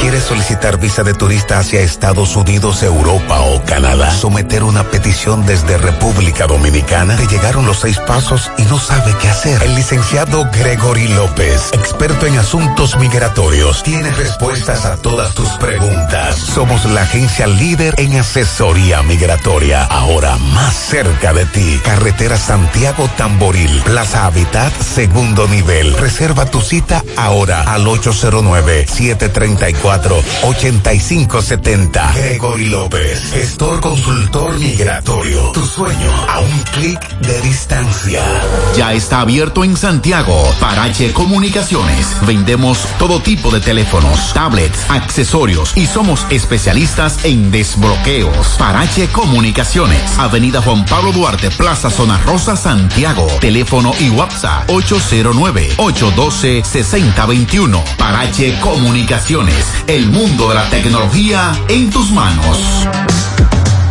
¿Quieres solicitar visa de turista hacia Estados Unidos, Europa o Canadá? ¿Someter una petición desde República Dominicana? Te llegaron los seis pasos y no sabe qué hacer. El licenciado Gregory López, experto en asuntos migratorios, tiene respuestas a todas tus preguntas. Somos la agencia líder en asesoría migratoria. Ahora más cerca de ti. Carretera Santiago Tamboril, Plaza Habitat, segundo nivel. Reserva tu cita ahora al 809 734 8570 Gregory López, gestor consultor migratorio. Tu sueño a un clic de distancia. Ya está abierto en Santiago. Parache Comunicaciones. Vendemos todo tipo de teléfonos, tablets, accesorios y somos especialistas en desbloqueos. Parache Comunicaciones. Avenida Juan Pablo Duarte, Plaza Zona Rosa, Santiago. Teléfono y WhatsApp 809-812-6021. Parache Comunicaciones el mundo de la tecnología en tus manos.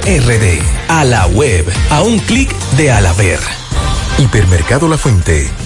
RD. A la web. A un clic de Alaber. Hipermercado La Fuente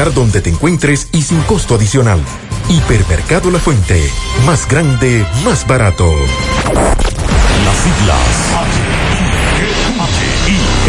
dónde te encuentres y sin costo adicional. Hipermercado La Fuente, más grande, más barato. Las siglas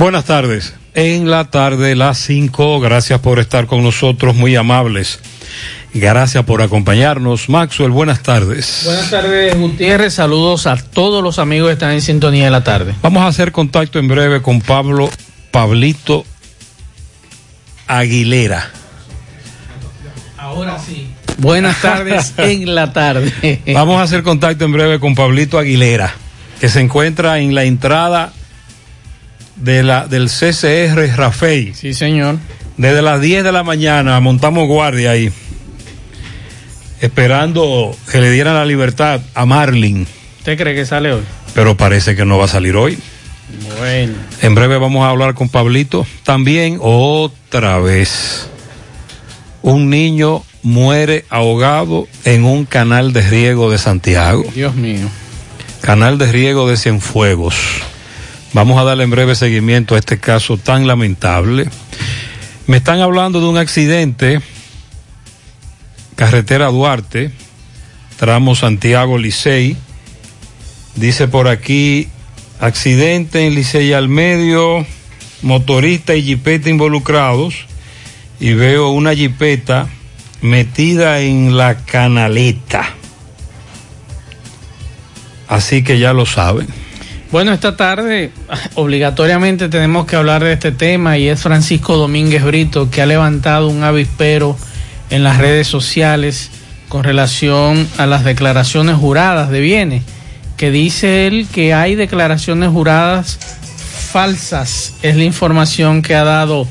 Buenas tardes. En la tarde, las 5, gracias por estar con nosotros, muy amables. Gracias por acompañarnos. Maxwell, buenas tardes. Buenas tardes, Gutiérrez. Saludos a todos los amigos que están en sintonía de la tarde. Vamos a hacer contacto en breve con Pablo Pablito Aguilera. Ahora sí. Buenas tardes en la tarde. Vamos a hacer contacto en breve con Pablito Aguilera, que se encuentra en la entrada de la, del CCR Rafael. Sí, señor. Desde las 10 de la mañana montamos guardia ahí, esperando que le dieran la libertad a Marlin. ¿Usted cree que sale hoy? Pero parece que no va a salir hoy. Bueno. En breve vamos a hablar con Pablito. También otra vez. Un niño muere ahogado en un canal de riego de Santiago. Dios mío. Canal de riego de Cienfuegos. Vamos a darle en breve seguimiento a este caso tan lamentable. Me están hablando de un accidente, carretera Duarte, tramo Santiago Licey. Dice por aquí, accidente en Licey al medio, motorista y jipeta involucrados. Y veo una jipeta metida en la canaleta. Así que ya lo saben. Bueno, esta tarde obligatoriamente tenemos que hablar de este tema y es Francisco Domínguez Brito que ha levantado un avispero en las redes sociales con relación a las declaraciones juradas de bienes, que dice él que hay declaraciones juradas falsas, es la información que ha dado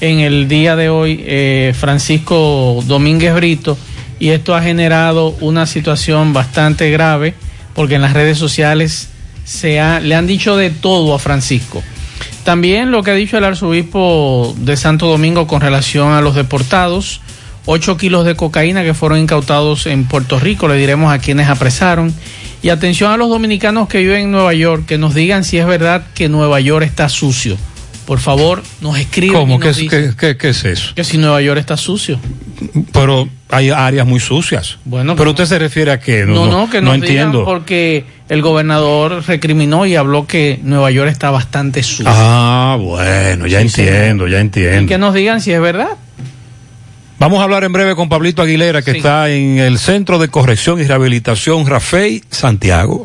en el día de hoy eh, Francisco Domínguez Brito y esto ha generado una situación bastante grave porque en las redes sociales se ha, le han dicho de todo a Francisco. También lo que ha dicho el arzobispo de Santo Domingo con relación a los deportados, 8 kilos de cocaína que fueron incautados en Puerto Rico, le diremos a quienes apresaron. Y atención a los dominicanos que viven en Nueva York, que nos digan si es verdad que Nueva York está sucio. Por favor, nos escriben. ¿Cómo? ¿Qué, es eso? Que si Nueva York está sucio. Pero hay áreas muy sucias. Bueno, pero usted se refiere a qué? No, no, que no entiendo. Porque el gobernador recriminó y habló que Nueva York está bastante sucio. Ah, bueno, ya entiendo, ya entiendo. Y que nos digan si es verdad. Vamos a hablar en breve con Pablito Aguilera, que está en el Centro de Corrección y Rehabilitación Rafael Santiago.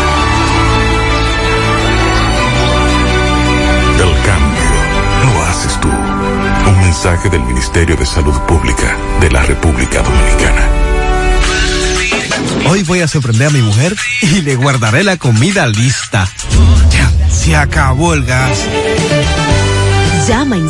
Un mensaje del Ministerio de Salud Pública de la República Dominicana. Hoy voy a sorprender a mi mujer y le guardaré la comida lista. Ya, se acabó el gas. Llama en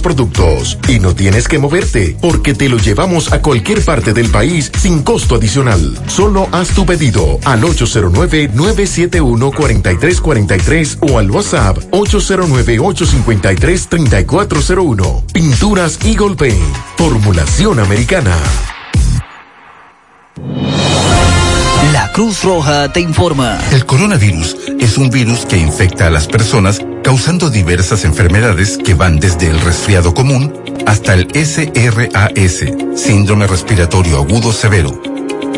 productos. Y no tienes que moverte, porque te lo llevamos a cualquier parte del país sin costo adicional. Solo haz tu pedido al 809-971-4343 o al WhatsApp 809-853-3401. Pinturas Eagle Paint. Formulación americana. La Cruz Roja te informa. El coronavirus es un virus que infecta a las personas causando diversas enfermedades que van desde el resfriado común hasta el SRAS, síndrome respiratorio agudo severo.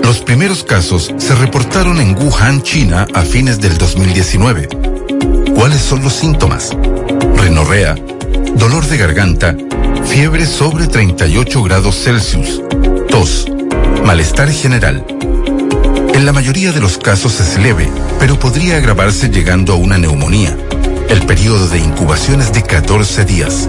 Los primeros casos se reportaron en Wuhan, China, a fines del 2019. ¿Cuáles son los síntomas? Renorrea, dolor de garganta, fiebre sobre 38 grados Celsius, tos, malestar general. En la mayoría de los casos es leve, pero podría agravarse llegando a una neumonía. El periodo de incubación es de 14 días.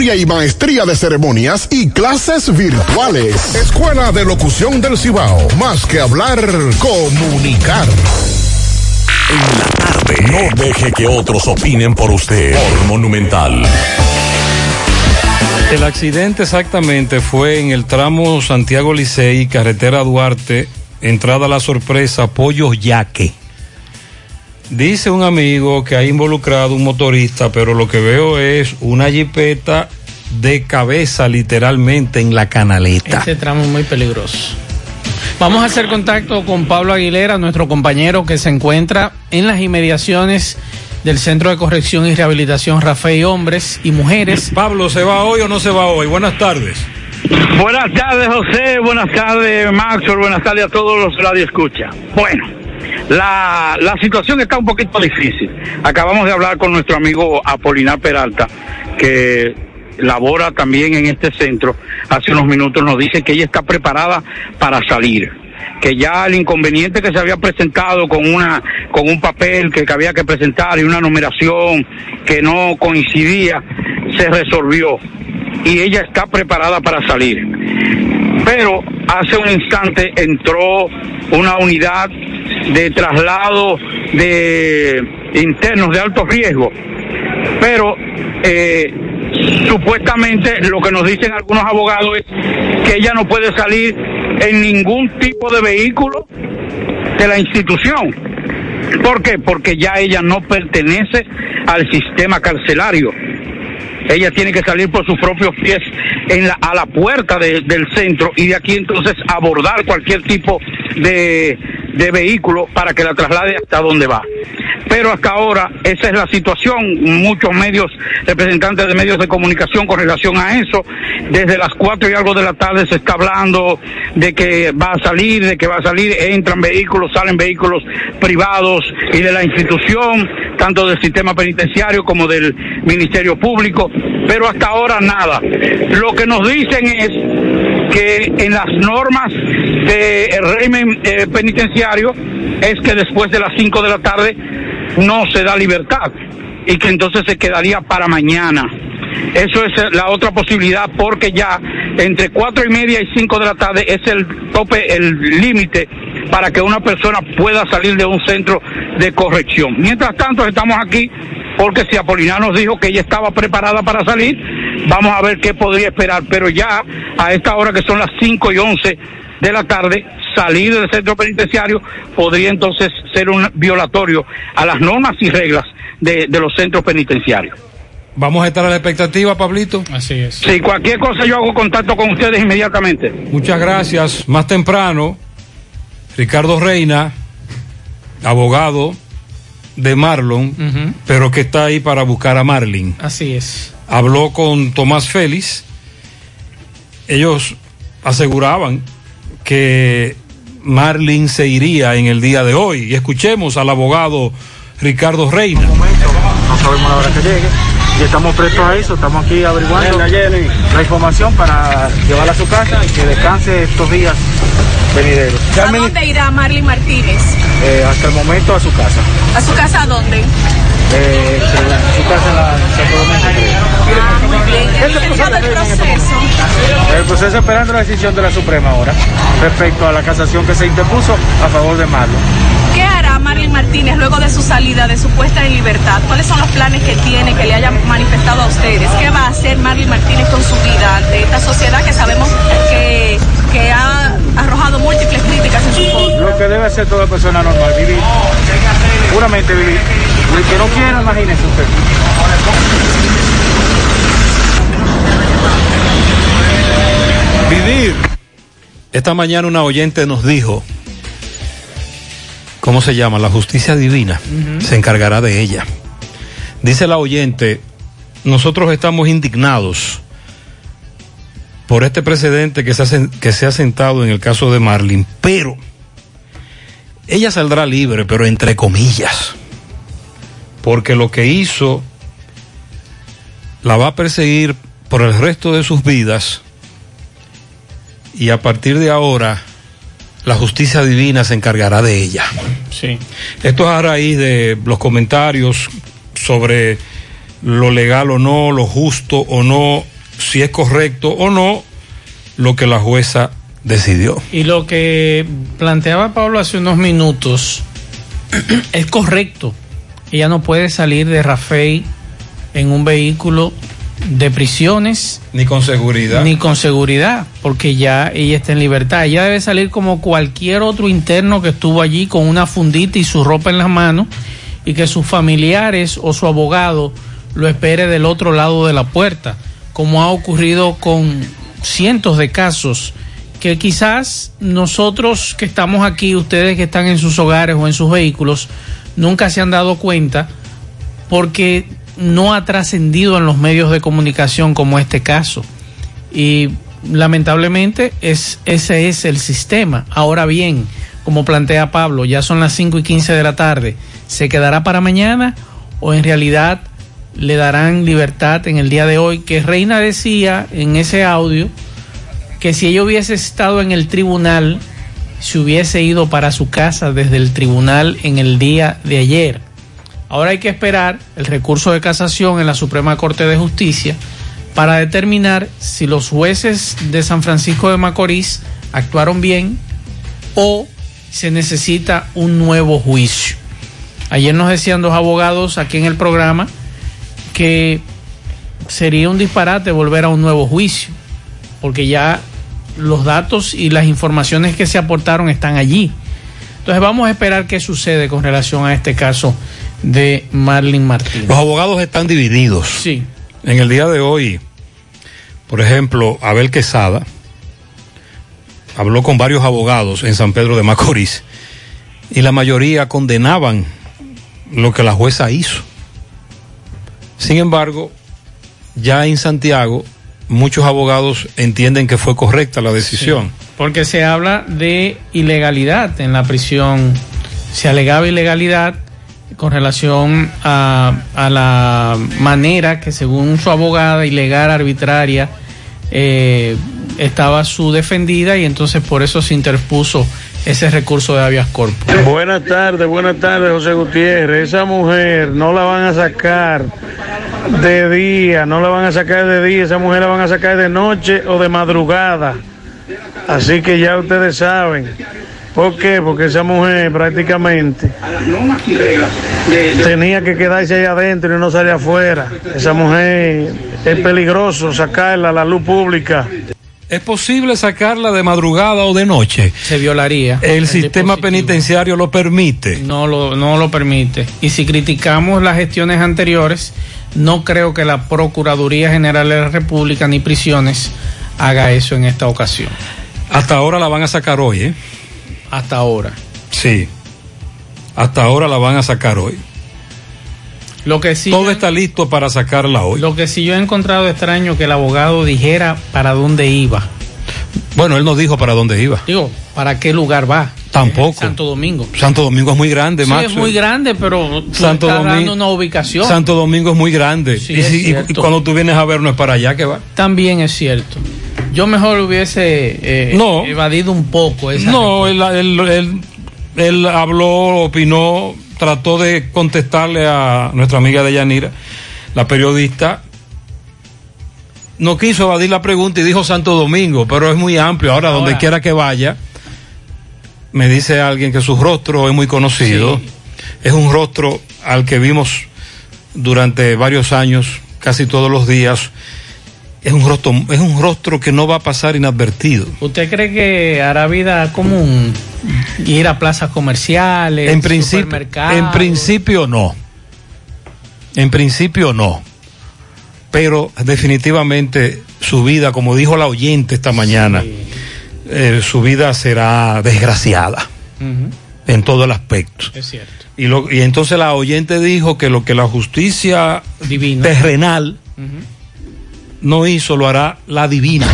y maestría de ceremonias y clases virtuales. Escuela de Locución del Cibao. Más que hablar, comunicar. En la tarde. No deje que otros opinen por usted. Por Monumental. El accidente exactamente fue en el tramo Santiago Licey, carretera Duarte, entrada a la sorpresa, Pollo Yaque. Dice un amigo que ha involucrado un motorista, pero lo que veo es una jipeta de cabeza literalmente en la canaleta. Ese tramo es muy peligroso. Vamos a hacer contacto con Pablo Aguilera, nuestro compañero que se encuentra en las inmediaciones del Centro de Corrección y Rehabilitación Rafael Hombres y Mujeres. Pablo, ¿se va hoy o no se va hoy? Buenas tardes. Buenas tardes, José. Buenas tardes, Maxwell. Buenas tardes a todos los radioescuchas. Bueno, la, la situación está un poquito difícil. Acabamos de hablar con nuestro amigo Apolinar Peralta, que labora también en este centro. Hace unos minutos nos dice que ella está preparada para salir que ya el inconveniente que se había presentado con una con un papel que, que había que presentar y una numeración que no coincidía se resolvió y ella está preparada para salir. Pero hace un instante entró una unidad de traslado de internos de alto riesgo, pero eh, supuestamente lo que nos dicen algunos abogados es que ella no puede salir en ningún tipo de vehículo de la institución. ¿Por qué? Porque ya ella no pertenece al sistema carcelario. Ella tiene que salir por sus propios pies a la puerta de, del centro y de aquí entonces abordar cualquier tipo de, de vehículo para que la traslade hasta donde va. Pero hasta ahora esa es la situación. Muchos medios, representantes de medios de comunicación con relación a eso, desde las cuatro y algo de la tarde se está hablando de que va a salir, de que va a salir, entran vehículos, salen vehículos privados y de la institución, tanto del sistema penitenciario como del Ministerio Público, pero hasta ahora nada. Lo que nos dicen es que en las normas del régimen eh, penitenciario es que después de las 5 de la tarde no se da libertad y que entonces se quedaría para mañana. Eso es la otra posibilidad porque ya entre cuatro y media y cinco de la tarde es el tope, el límite para que una persona pueda salir de un centro de corrección. Mientras tanto estamos aquí porque si Apolinar nos dijo que ella estaba preparada para salir, vamos a ver qué podría esperar. Pero ya a esta hora que son las 5 y 11 de la tarde, salir del centro penitenciario podría entonces ser un violatorio a las normas y reglas de los centros penitenciarios. Vamos a estar a la expectativa, Pablito. Así es. Si cualquier cosa yo hago contacto con ustedes inmediatamente. Muchas gracias. Más temprano, Ricardo Reina, abogado de Marlon, pero que está ahí para buscar a Marlin. Así es. Habló con Tomás Félix. Ellos aseguraban que Marlin se iría en el día de hoy. Y escuchemos al abogado Ricardo Reina. no sabemos la hora que llegue. Y estamos prestos a eso, estamos aquí averiguando la información para llevarla a su casa y que descanse estos días venideros. ¿A dónde irá Marley Martínez? Eh, hasta el momento a su casa. ¿A su casa dónde? Eh, su casa en la en Santo Domingo. creo. Ah, muy bien. ¿Qué ¿Y te el proceso? El proceso esperando la decisión de la Suprema ahora respecto a la casación que se interpuso a favor de Marlon. ¿Qué hará Marley Martínez luego de su salida, de su puesta en libertad? ¿Cuáles son los planes que tiene, que le hayan manifestado a ustedes? ¿Qué va a hacer Marley Martínez con su vida ante esta sociedad que sabemos que, que ha arrojado múltiples críticas en su contra? Lo que debe hacer toda persona normal, vivir, puramente vivir. El que no quiera, imagínese usted. Vivir. Esta mañana una oyente nos dijo, ¿cómo se llama? La justicia divina se encargará de ella. Dice la oyente, nosotros estamos indignados por este precedente que se, ha, que se ha sentado en el caso de Marlin, pero ella saldrá libre, pero entre comillas, porque lo que hizo la va a perseguir por el resto de sus vidas y a partir de ahora la justicia divina se encargará de ella. Sí. Esto es a raíz de los comentarios sobre lo legal o no, lo justo o no, si es correcto o no, lo que la jueza decidió. Y lo que planteaba Pablo hace unos minutos es correcto. Ella no puede salir de Rafael en un vehículo de prisiones Ni con seguridad. ni con seguridad, porque ya ella está en libertad. Ella debe salir como cualquier otro interno que estuvo allí con una fundita y su ropa en las manos y que sus familiares o su abogado lo espere del otro lado de la puerta, como ha ocurrido con cientos de casos que quizás nosotros que estamos aquí, ustedes que están en sus hogares o en sus vehículos, nunca se han dado cuenta porque no ha trascendido en los medios de comunicación como este caso. Y lamentablemente es, ese es el sistema. Ahora bien, como plantea Pablo, ya son las 5 y 15 de la tarde. ¿Se quedará para mañana o en realidad le darán libertad en el día de hoy? Que Reina decía en ese audio que si ella hubiese estado en el tribunal, se hubiese ido para su casa desde el tribunal en el día de ayer. Ahora hay que esperar el recurso de casación en la Suprema Corte de Justicia para determinar si los jueces de San Francisco de Macorís actuaron bien o se necesita un nuevo juicio. Ayer nos decían dos abogados aquí en el programa que sería un disparate volver a un nuevo juicio, porque ya los datos y las informaciones que se aportaron están allí. Entonces vamos a esperar qué sucede con relación a este caso de Marlin Martínez. Los abogados están divididos. Sí. En el día de hoy, por ejemplo, Abel Quesada habló con varios abogados en San Pedro de Macorís y la mayoría condenaban lo que la jueza hizo. Sin embargo, ya en Santiago, muchos abogados entienden que fue correcta la decisión. Porque se habla de ilegalidad en la prisión. Se alegaba ilegalidad con relación a, la manera que según su abogada ilegal, arbitraria, eh, estaba su defendida y entonces por eso se interpuso ese recurso de habeas corpus. Buenas tardes, buenas tardes, José Gutiérrez. Esa mujer no la van a sacar de día, no la van a sacar de día, esa mujer la van a sacar de noche o de madrugada. Así que ya ustedes saben. ¿Por qué? Porque esa mujer prácticamente tenía que quedarse ahí adentro y no salir afuera. Esa mujer es peligroso sacarla a la luz pública. ¿Es posible sacarla de madrugada o de noche? Se violaría. El, sistema penitenciario lo permite. No lo, no lo permite. Y si criticamos las gestiones anteriores, no creo que la Procuraduría General de la República ni prisiones haga eso en esta ocasión. Hasta ahora la van a sacar hoy, ¿eh? Hasta ahora. Sí. Hasta ahora la van a sacar hoy. Lo que sí Todo está listo para sacarla hoy. Lo que sí yo he encontrado extraño que el abogado dijera para dónde iba. Bueno, él no dijo para dónde iba. Digo, ¿para qué lugar va? Tampoco. Santo Domingo. Santo Domingo es muy grande, Sí, Maxwell. es muy grande, pero tú Santo estás Domingo- dando una ubicación. Santo Domingo es muy grande. Sí, y, si- y- cuando tú vienes a ver, no es para allá que va. También es cierto. Yo mejor hubiese eh, No. evadido un poco esa No, él, él- él- él habló, opinó, trató de contestarle a nuestra amiga de Yanira, la periodista. No quiso evadir la pregunta y dijo Santo Domingo, pero es muy amplio. Ahora, donde quiera que vaya, me dice alguien que su rostro es muy conocido. Es un rostro al que vimos durante varios años, casi todos los días. Es un rostro, es un rostro que no va a pasar inadvertido. ¿Usted cree que hará vida común ir a plazas comerciales, En principio, supermercados? en principio no. En principio no. Pero definitivamente su vida, como dijo la oyente esta mañana, eh, su vida será desgraciada en todo el aspecto. Es cierto. Y, lo, y entonces la oyente dijo que lo que la justicia terrenal no hizo, lo hará la divina.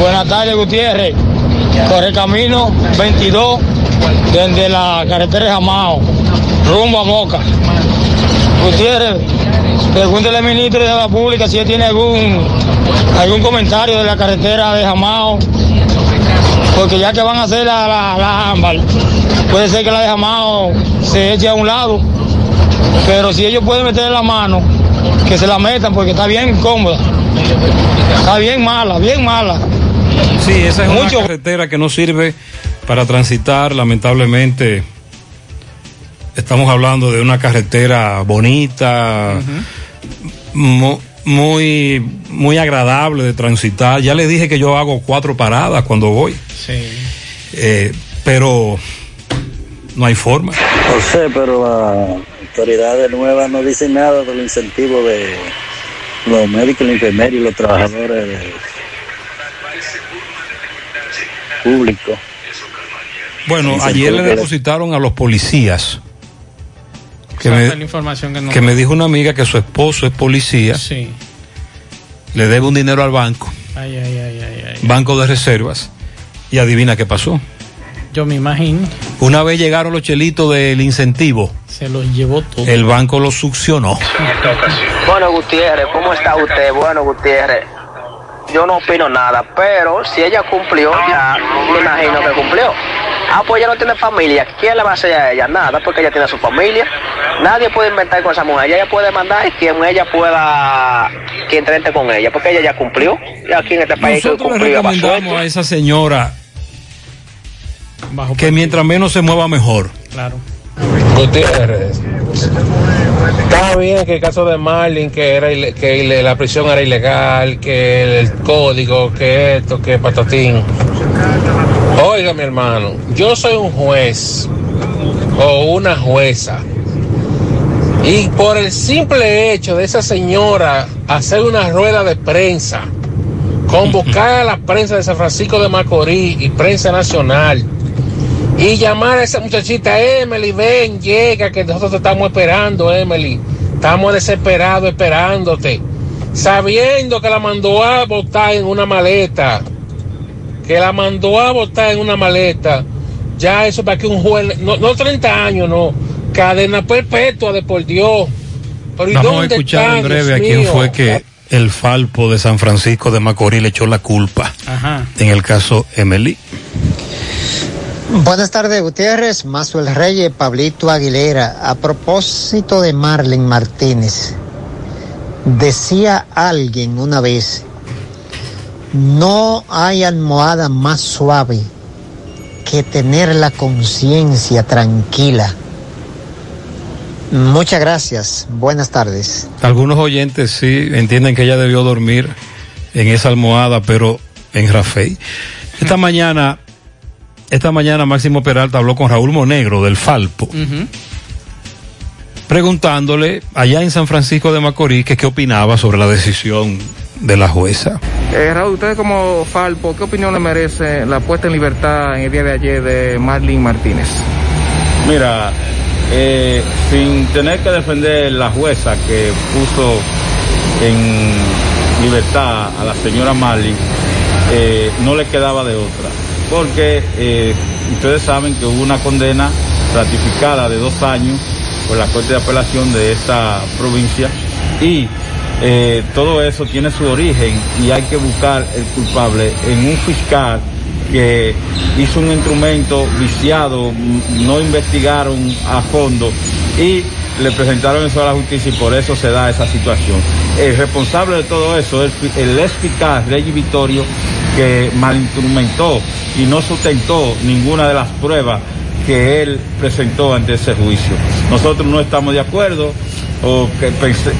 Buenas tardes, Gutiérrez. Por el camino 22, desde la carretera de Jamao, rumbo a Moca. Gutiérrez, pregúntele al ministro de la Pública si él tiene algún, algún comentario de la carretera de Jamao. Porque ya que van a hacer la, la, la ámbar, puede ser que la de Jamao se eche a un lado. Pero si ellos pueden meter la mano, que se la metan porque está bien incómoda. Está bien mala, bien mala. Sí, esa es una carretera que no sirve para transitar, lamentablemente. Estamos hablando de una carretera bonita, mu- muy, muy agradable de transitar. Ya le dije que yo hago cuatro paradas cuando voy, Sí. eh, pero no hay forma. José, pero las autoridades nuevas no dicen nada del incentivo de los médicos, los enfermeros y los trabajadores de- públicos. Bueno, ayer le depositaron a los policías. Que me, fue la información que, nos- que me dijo una amiga que su esposo es policía. Sí. Le debe un dinero al banco, Ay, ay, ay, ay, ay. banco de reservas. Y adivina qué pasó. Yo me imagino. Una vez llegaron los chelitos del incentivo, Se los llevó todo. el banco los succionó. Bueno, Gutiérrez, ¿cómo está usted? Bueno, Gutiérrez, yo no opino nada, pero si ella cumplió, ya me imagino que cumplió. Ah, pues ella no tiene familia. ¿Quién le va a hacer a ella? Nada, porque ella tiene su familia. Nadie puede inventar con esa mujer. Ella puede mandar quien ella pueda, quien trate con ella, porque ella ya cumplió. Y aquí en este país que Nosotros cumplió recomendamos a esa señora que mientras menos se mueva mejor. Claro. Gutiérrez. Está bien que el caso de Marlin, que era ile- que la prisión era ilegal, que el, el código, que esto, que patatín. Oiga, mi hermano, yo soy un juez o una jueza. Y por el simple hecho de esa señora hacer una rueda de prensa, convocar a la prensa de San Francisco de Macorís y prensa nacional, y llamar a esa muchachita, Emily, ven, llega, que nosotros te estamos esperando, Emily. Estamos desesperados esperándote. Sabiendo que la mandó a botar en una maleta. Que la mandó a botar en una maleta. Ya eso para que un juez, no, no 30 años, no. Cadena perpetua de por Dios. Pero ¿y Vamos a escuchar está, en breve Dios a quién mío? fue que el Falpo de San Francisco de Macorís le echó la culpa Ajá. en el caso Emily. Buenas tardes, Gutiérrez, Mazuel Reyes, Pablito Aguilera. A propósito de Marlene Martínez, decía alguien una vez, no hay almohada más suave que tener la conciencia tranquila. Muchas gracias, buenas tardes. Algunos oyentes sí entienden que ella debió dormir en esa almohada, pero en Rafael. Esta mañana, esta mañana Máximo Peralta habló con Raúl Monegro del Falpo, preguntándole allá en San Francisco de Macorís que qué opinaba sobre la decisión de la jueza. Eh, Raúl, usted como Falpo, ¿qué opinión le merece la puesta en libertad en el día de ayer de Marlene Martínez? Mira, eh, sin tener que defender la jueza que puso en libertad a la señora Marley, eh, no le quedaba de otra. Porque eh, ustedes saben que hubo una condena ratificada de dos años por la Corte de Apelación de esta provincia y eh, todo eso tiene su origen y hay que buscar el culpable en un fiscal que hizo un instrumento viciado, no investigaron a fondo y le presentaron eso a la justicia y por eso se da esa situación. El responsable de todo eso es el ex fiscal Reggie Vittorio que malinstrumentó y no sustentó ninguna de las pruebas que él presentó ante ese juicio. Nosotros no estamos de acuerdo o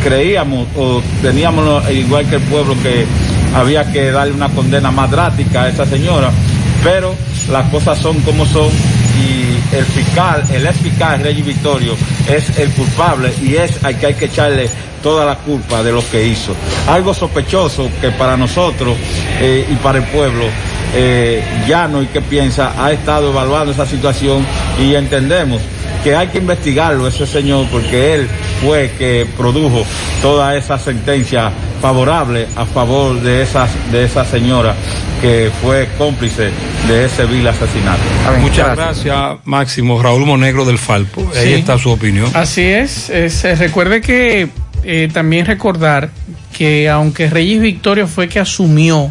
creíamos o teníamos igual que el pueblo que había que darle una condena más drástica a esa señora, pero las cosas son como son y el fiscal, el ex fiscal Reggie Vittorio es el culpable y es al que hay que echarle toda la culpa de lo que hizo. Algo sospechoso que para nosotros eh, y para el pueblo eh, Llano y que piensa ha estado evaluando esa situación y entendemos que hay que investigarlo ese señor porque él fue que produjo toda esa sentencia favorable a favor de esas de esa señora que fue cómplice de ese vil asesinato. Muchas gracias, Máximo. Raúl Monegro del Falpo. Ahí está su opinión. Así es. es- eh, recuerde que eh, también recordar que aunque Reyes Victorio fue que asumió,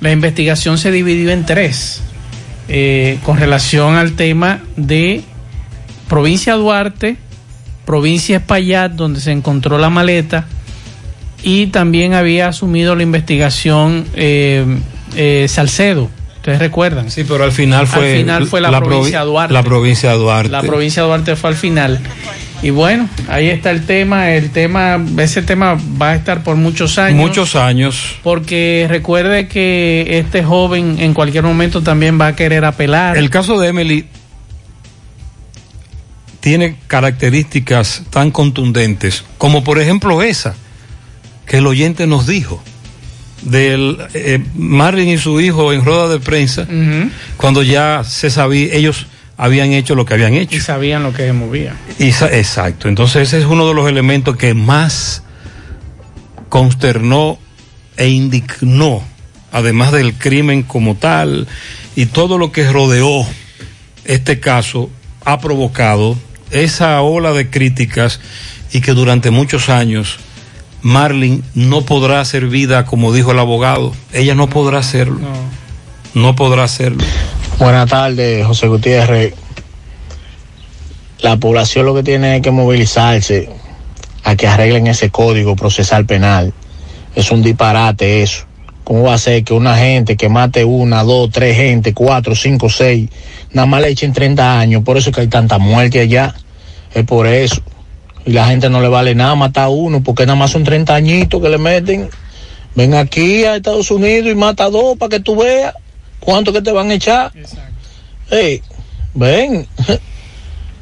la investigación se dividió en tres eh, con relación al tema de provincia Duarte, provincia Espaillat, donde se encontró la maleta, y también había asumido la investigación eh, eh, Salcedo. Ustedes recuerdan. Sí, pero al final fue, Al final fue la, provi- provincia Duarte. La provincia Duarte. La provincia Duarte fue al final. Y bueno, ahí está el tema. El tema, ese tema va a estar por muchos años. Muchos años. Porque recuerde que este joven en cualquier momento también va a querer apelar. El caso de Emily tiene características tan contundentes como por ejemplo esa que el oyente nos dijo del eh, Marvin y su hijo en rueda de prensa cuando ya se sabía ellos habían hecho lo que habían hecho Y sabían lo que se movía. Y exacto. Entonces ese es uno de los elementos que más consternó e indignó, además del crimen como tal y todo lo que rodeó este caso, ha provocado esa ola de críticas y que durante muchos años Marlin no podrá hacer vida como dijo el abogado. Ella no podrá hacerlo. No podrá hacerlo. Buenas tardes, José Gutiérrez. La población lo que tiene es que movilizarse a que arreglen ese código procesal penal. Es un disparate eso. ¿Cómo va a ser que una gente que mate una, dos, tres gente, cuatro, cinco, seis, nada más le echen 30 años? Por eso es que hay tanta muerte allá. Es por eso. Y la gente no le vale nada matar a uno, porque nada más son 30 añitos que le meten. Ven aquí a Estados Unidos y mata a dos para que tú veas cuánto que te van a echar. Ey, ven.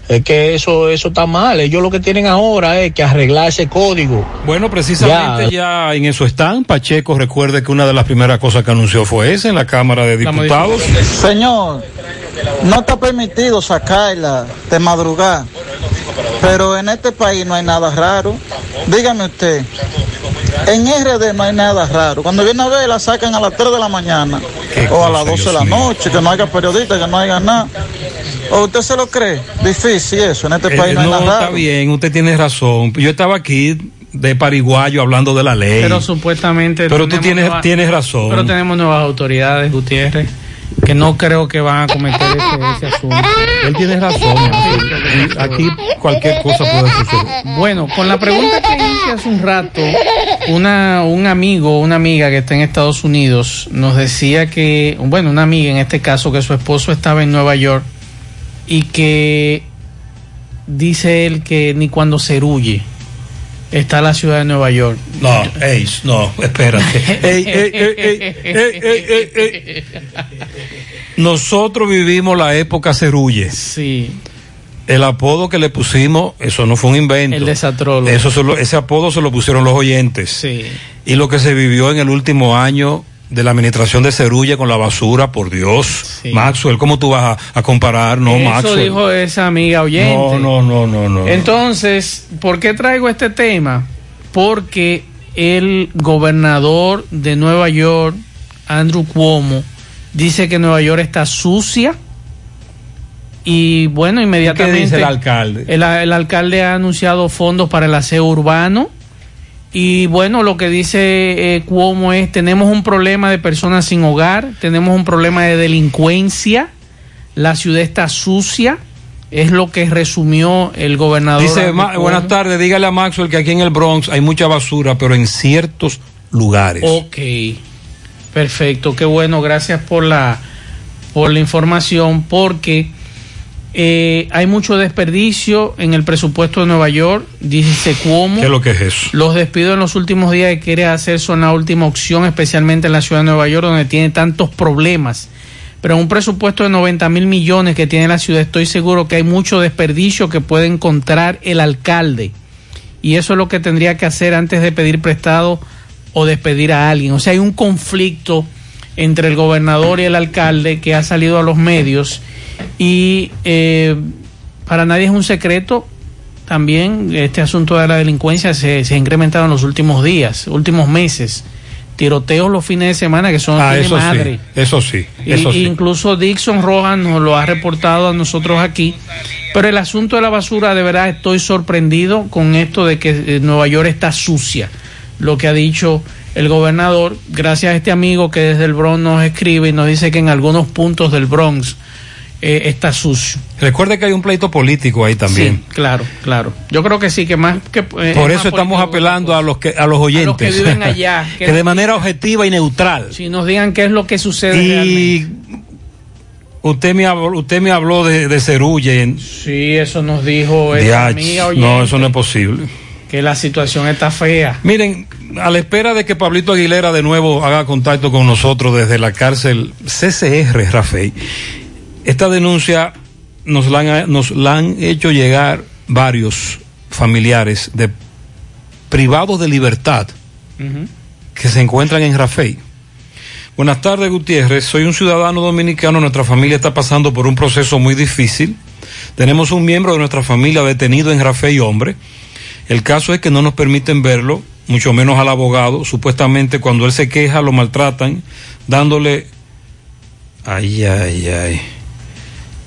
Es que eso, eso está mal. Ellos lo que tienen ahora es que arreglar ese código. Bueno, precisamente ya, en eso están. Pacheco, recuerde que una de las primeras cosas que anunció fue esa en la Cámara de Diputados. Señor, no está permitido sacarla de madrugada, pero en este país no hay nada raro. Dígame usted, en RD no hay nada raro. Cuando viene a ver, la sacan a las 3 de la mañana o a las 12 de la noche, que no haya periodistas, que no haya nada. ¿O usted se lo cree? Difícil eso, en este Eh, país no hay no, nada está raro. bien, usted tiene razón. Yo estaba aquí de pariguayo hablando de la ley. Pero supuestamente. Pero tú tienes, nueva- tienes razón. Pero tenemos nuevas autoridades, Gutiérrez, que no creo que van a cometer ese, ese asunto. Él tiene razón. Y Aquí cualquier cosa puede suceder. Bueno, con la pregunta que hice hace un rato, una, un amigo, una amiga que está en Estados Unidos nos decía que, bueno, una amiga en este caso, que su esposo estaba en Nueva York y que dice él que ni cuando se huye está la ciudad de Nueva York. No, ey, no, espérate. Ey, ey, ey, ey, ey, ey, ey, ey. Nosotros vivimos la época Cerulle. Sí. El apodo que le pusimos, eso no fue un invento. El desatrólogo. Eso se lo- ese apodo se lo pusieron los oyentes. Sí. Y lo que se vivió en el último año de la administración de Cerulle con la basura, por Dios. Maxwell, ¿cómo tú vas a, a comparar? No, Eso Maxwell. dijo esa amiga oyente. No, no, no, no, no. Entonces, ¿por qué traigo este tema? Porque el gobernador de Nueva York, Andrew Cuomo, dice que Nueva York está sucia y bueno, inmediatamente. ¿Qué dice el alcalde? El, el alcalde ha anunciado fondos para el aseo urbano. Y bueno, lo que dice eh, Cuomo es, tenemos un problema de personas sin hogar, tenemos un problema de delincuencia, la ciudad está sucia, es lo que resumió el gobernador. Dice, Andrés "Ma- Cuomo. buenas tardes, dígale a Maxwell que aquí en el Bronx hay mucha basura, pero en ciertos lugares. Ok, perfecto, qué bueno, gracias por la, por la información, porque eh, hay mucho desperdicio en el presupuesto de Nueva York, dice Cuomo. ¿Qué es lo que es eso? Los despidos en los últimos días que quiere hacer son la última opción, especialmente en la ciudad de Nueva York, donde tiene tantos problemas. Pero en un presupuesto de 90 mil millones que tiene la ciudad, estoy seguro que hay mucho desperdicio que puede encontrar el alcalde. Y eso es lo que tendría que hacer antes de pedir prestado o despedir a alguien. O sea, hay un conflicto entre el gobernador y el alcalde que ha salido a los medios. Y eh, para nadie es un secreto también este asunto de la delincuencia se, se ha incrementado en los últimos días, últimos meses. Tiroteos los fines de semana que son Ah, de eso madre. sí, eso sí, Y- sí. Incluso Dixon Rojas nos lo ha reportado a nosotros aquí. Pero el asunto de la basura, de verdad estoy sorprendido con esto de que eh, Nueva York está sucia. Lo que ha dicho el gobernador, gracias a este amigo que desde el Bronx nos escribe y nos dice que en algunos puntos del Bronx eh, está sucio. Recuerde que hay un pleito político ahí también. Sí, claro, claro. Yo creo que sí, que más que... eh, Por es eso más estamos apelando a los que a los oyentes A los que viven allá, que, que- de manera objetiva y neutral. Si nos digan qué es lo que sucede Y realmente. usted me habló, usted me habló de, de Cerulle. Sí, eso nos dijo esa no, eso no es posible. Que la situación está fea. Miren, a la espera de que Pablito Aguilera de nuevo haga contacto con nosotros desde la cárcel CCR, Rafael, esta denuncia nos la han, nos la han hecho llegar varios familiares de privados de libertad que se encuentran en Rafael. Buenas tardes, Gutiérrez. Soy un ciudadano dominicano. Nuestra familia está pasando por un proceso muy difícil. Tenemos un miembro de nuestra familia detenido en Rafael, hombre. El caso es que no nos permiten verlo, mucho menos al abogado. Supuestamente cuando él se queja lo maltratan, dándole... Ay, ay, ay.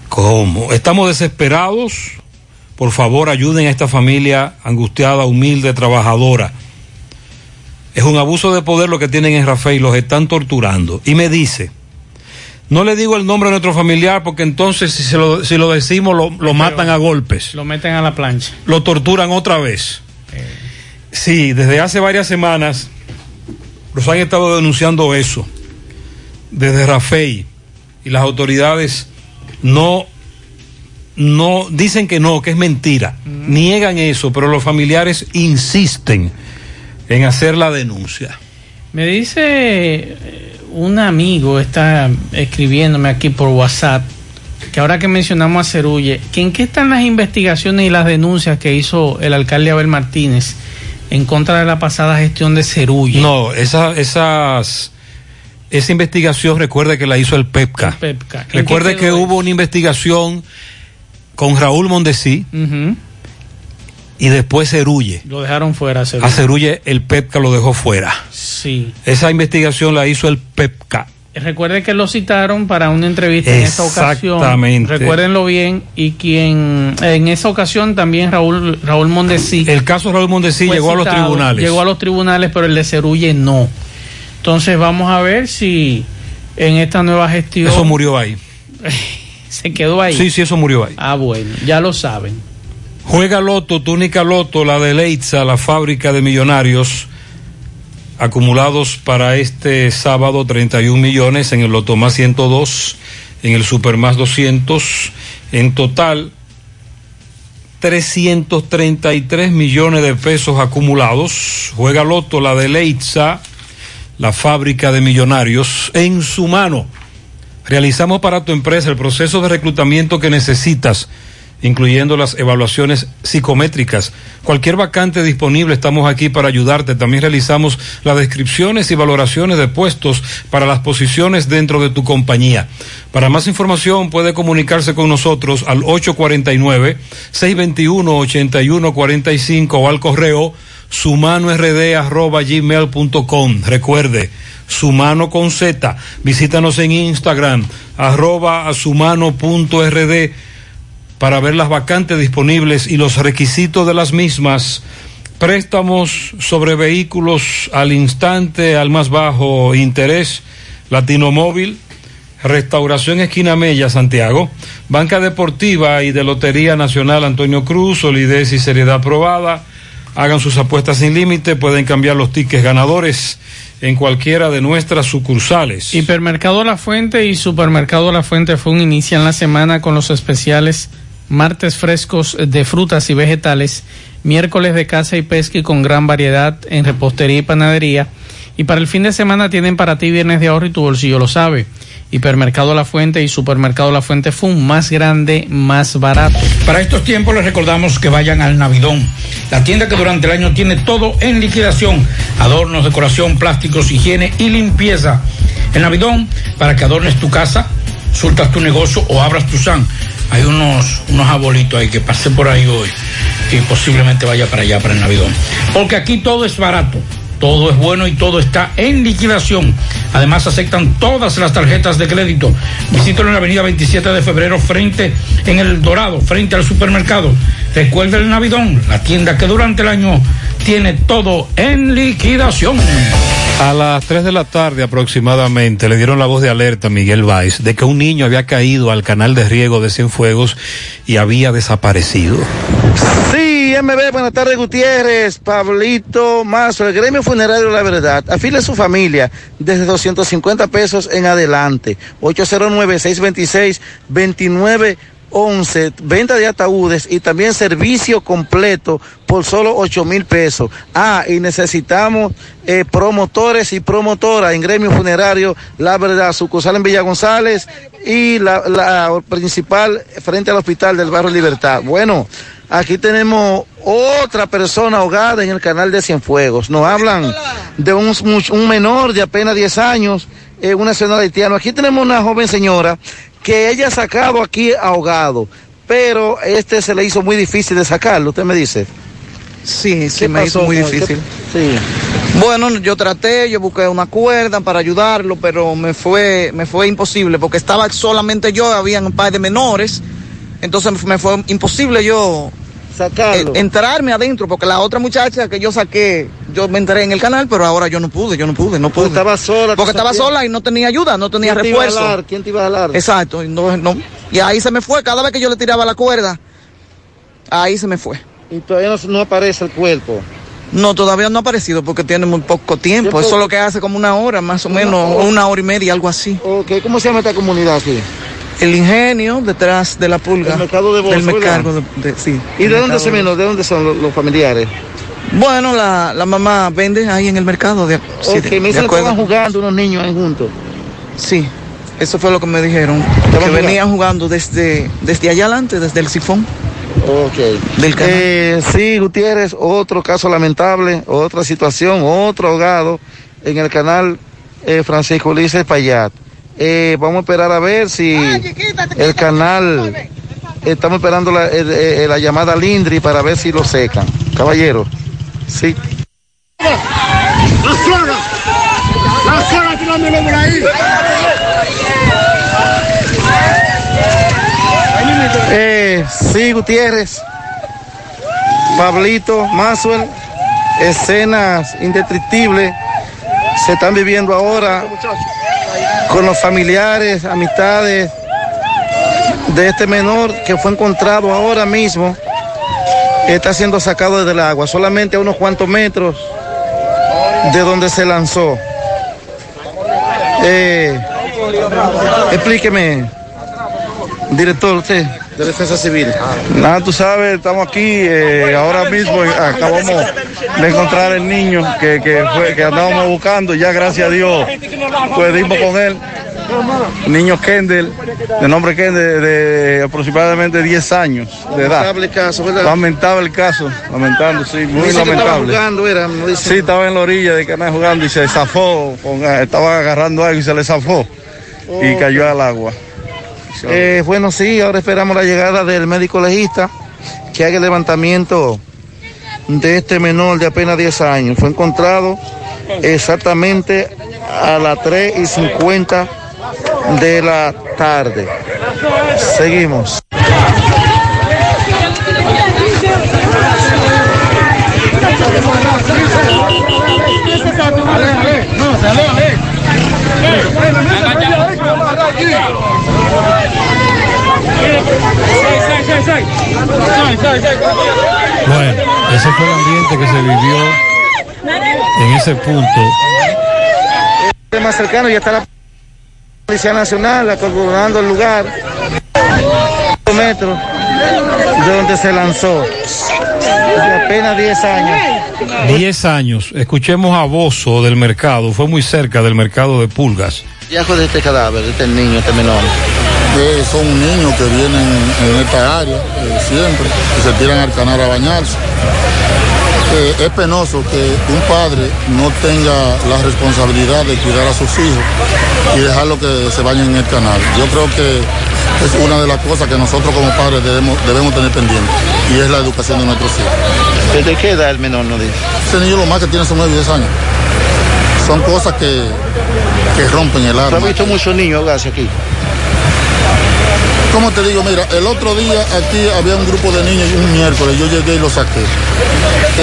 ¿Cómo? Estamos desesperados. Por favor, ayuden a esta familia angustiada, humilde, trabajadora. Es un abuso de poder lo que tienen en Rafael, los están torturando. Y me dice, no le digo el nombre de nuestro familiar porque entonces si, se lo, si lo decimos lo, lo matan a golpes, Lo meten a la plancha. lo torturan otra vez. Sí, desde hace varias semanas los han estado denunciando eso, desde Rafael, y las autoridades no, no dicen que no, que es mentira, niegan eso, pero los familiares insisten en hacer la denuncia. Me dice eh, un amigo, está escribiéndome aquí por WhatsApp, que ahora que mencionamos a Cerulle, que en qué están las investigaciones y las denuncias que hizo el alcalde Abel Martínez en contra de la pasada gestión de Cerulle. No, esa, esas, esa investigación, recuerde que la hizo el PEPCA. Pepca. ¿En qué Recuerde que hubo una investigación con Raúl Mondesí. Y después Cerulle. Lo dejaron fuera. Cerulle. A Cerulle el PEPCA lo dejó fuera. Sí. Esa investigación la hizo el PEPCA. Recuerde que lo citaron para una entrevista en esta ocasión. Exactamente. Recuérdenlo bien. Y quien en esa ocasión también Raúl Raúl Mondesí. El caso Raúl Mondesí llegó a los tribunales. Llegó a los tribunales, pero el de Cerulle no. Entonces vamos a ver si en esta nueva gestión Eso murió ahí. se quedó ahí. Sí, sí, eso murió ahí. Ah, bueno, ya lo saben. Juega Loto, túnica Loto, la de Leitza, la fábrica de millonarios, acumulados para este sábado 31 millones en el Loto más 102, en el Super más 200, en total 333 millones de pesos acumulados. Juega Loto, la de Leitza, la fábrica de millonarios, en su mano. Realizamos para tu empresa el proceso de reclutamiento que necesitas, incluyendo las evaluaciones psicométricas. Cualquier vacante disponible, estamos aquí para ayudarte. También realizamos las descripciones y valoraciones de puestos para las posiciones dentro de tu compañía. Para más información puede comunicarse con nosotros al 849-621-8145 o al correo sumanord.gmail.com. Recuerde, sumano con Z. Visítanos en Instagram, arroba sumano.rd. para ver las vacantes disponibles y los requisitos de las mismas. Préstamos sobre vehículos al instante, al más bajo interés. Latino Móvil, Restauración Esquina Mella, Santiago. Banca Deportiva y de Lotería Nacional Antonio Cruz, solidez y seriedad probada. Hagan sus apuestas sin límite, pueden cambiar los tickets ganadores en cualquiera de nuestras sucursales. Hipermercado La Fuente y Supermercado La Fuente Fun inician la semana con los especiales martes frescos de frutas y vegetales, miércoles de caza y pesca y con gran variedad en repostería y panadería. Y para el fin de semana tienen para ti viernes de ahorro y tu bolsillo lo sabe. Hipermercado La Fuente y Supermercado La Fuente Fun, más grande, más barato. Para estos tiempos les recordamos que vayan al Navidón, la tienda que durante el año tiene todo en liquidación, adornos, decoración, plásticos, higiene y limpieza. El Navidón, para que adornes tu casa, surtas tu negocio o abras tu SAN. Hay unos, unos abuelitos ahí que pasé por ahí hoy y posiblemente vaya para allá, para el Navidón. Porque aquí todo es barato. Todo es bueno y todo está en liquidación. Además aceptan todas las tarjetas de crédito. Visítalo en la avenida 27 de febrero frente en el Dorado, frente al supermercado. Recuerda el Navidón, la tienda que durante el año tiene todo en liquidación. A las 3 de la tarde aproximadamente le dieron la voz de alerta a Miguel Valls de que un niño había caído al canal de riego de Cienfuegos y había desaparecido. Sí, MB, buenas tardes Gutiérrez, Pablito Mazo, el gremio funerario La Verdad. Afile a su familia desde 250 pesos en adelante. 809-626-29. 11, venta de ataúdes y también servicio completo por solo 8 mil pesos. Ah, y necesitamos eh, promotores y promotoras en gremio funerario, la verdad, sucursal en Villa González y la, principal frente al hospital del barrio Libertad. Bueno, aquí tenemos otra persona ahogada en el canal de Cienfuegos. Nos hablan de un, menor de apenas 10 años, eh, una señora haitiana. Aquí tenemos una joven señora que ella ha sacado aquí ahogado, pero este se le hizo muy difícil de sacarlo, usted me dice. Sí, sí, me hizo muy difícil. Sí. Bueno, yo traté, yo busqué una cuerda para ayudarlo, pero me fue, me fue imposible porque estaba solamente yo, habían un par de menores, entonces me fue imposible yo sacarlo. Eh, entrarme adentro, porque la otra muchacha que yo saqué, yo me enteré en el canal, pero ahora yo no pude, yo no pude, no pude. Porque estaba sola. Porque estaba sola y no tenía ayuda, no tenía ¿Quién refuerzo. Te iba a jalar? ¿Quién te iba a jalar? Exacto, y, no, no, y ahí se me fue, cada vez que yo le tiraba la cuerda, ahí se me fue. Y todavía no, no aparece el cuerpo. No, todavía no ha aparecido porque tiene muy poco tiempo. Eso es lo que hace como una hora, más o menos, una hora, una hora y media, algo así. ¿cómo se llama esta comunidad aquí? El ingenio detrás de la pulga. El mercado de Bolsa, Del mercado de, de, sí. ¿Y de dónde se menos? ¿De dónde son los, los familiares? Bueno, la, la, mamá vende ahí en el mercado. De, sí, okay, de, me dicen que estaban jugando unos niños ahí juntos. Sí, eso fue lo que me dijeron. Que jugando? venían jugando desde, desde allá adelante, desde el sifón. Ok. Del. Eh, sí, Gutiérrez, otro caso lamentable, otra situación, otro ahogado en el canal eh, Francisco Ulises Payat. Eh, vamos a esperar a ver si el canal, estamos esperando la, eh, la llamada Lindri para ver si lo secan. Caballero, sí. La zona, la zona tirándolo por ahí. Eh, sí, Gutiérrez, Pablito, Maxwell, escenas indescriptibles se están viviendo ahora con los familiares, amistades de este menor que fue encontrado ahora mismo. Está siendo sacado del agua, solamente a unos cuantos metros de donde se lanzó. Eh, explíqueme, director, usted de Defensa Civil. Nada, tú sabes, estamos aquí eh, ahora mismo, acabamos de encontrar el niño que, que, fue, que andábamos buscando, ya gracias a Dios pudimos con él. Niño Kendall, de nombre Kendall, de aproximadamente 10 años de edad. Lamentable caso, ¿verdad? Lamentable el caso, lamentando, sí, muy Dice lamentable. Estaba jugando, era, sí, estaba en la orilla de canal jugando y se zafó, con, estaba agarrando algo y se le zafó oh, y cayó al agua. Eh, bueno, sí, ahora esperamos la llegada del médico legista que haga el levantamiento de este menor de apenas 10 años. Fue encontrado exactamente a las 3 y 50 de la tarde. Seguimos. Ese fue el ambiente que se vivió en ese punto. El más cercano ya está la Policía Nacional acordonando el lugar. metros de donde se lanzó. De apenas 10 años. 10 años. Escuchemos a Bozo del mercado. Fue muy cerca del mercado de pulgas. Viajo de este cadáver, de este niño, este menor. Eh, son niños que vienen en esta área eh, siempre y se tiran al canal a bañarse. Eh, es penoso que un padre no tenga la responsabilidad de cuidar a sus hijos y dejarlo que se bañen en el canal. Yo creo que es una de las cosas que nosotros como padres debemos, debemos tener pendiente y es la educación de nuestros hijos. ¿Desde qué edad el menor no dice? Ese niño lo más que tiene son 9 y 10 años. Son cosas que, que rompen el alma. ¿Tú has visto muchos niños ahogarse aquí? ¿Cómo te digo? Mira, el otro día aquí había un grupo de niños, un miércoles, yo llegué y lo saqué.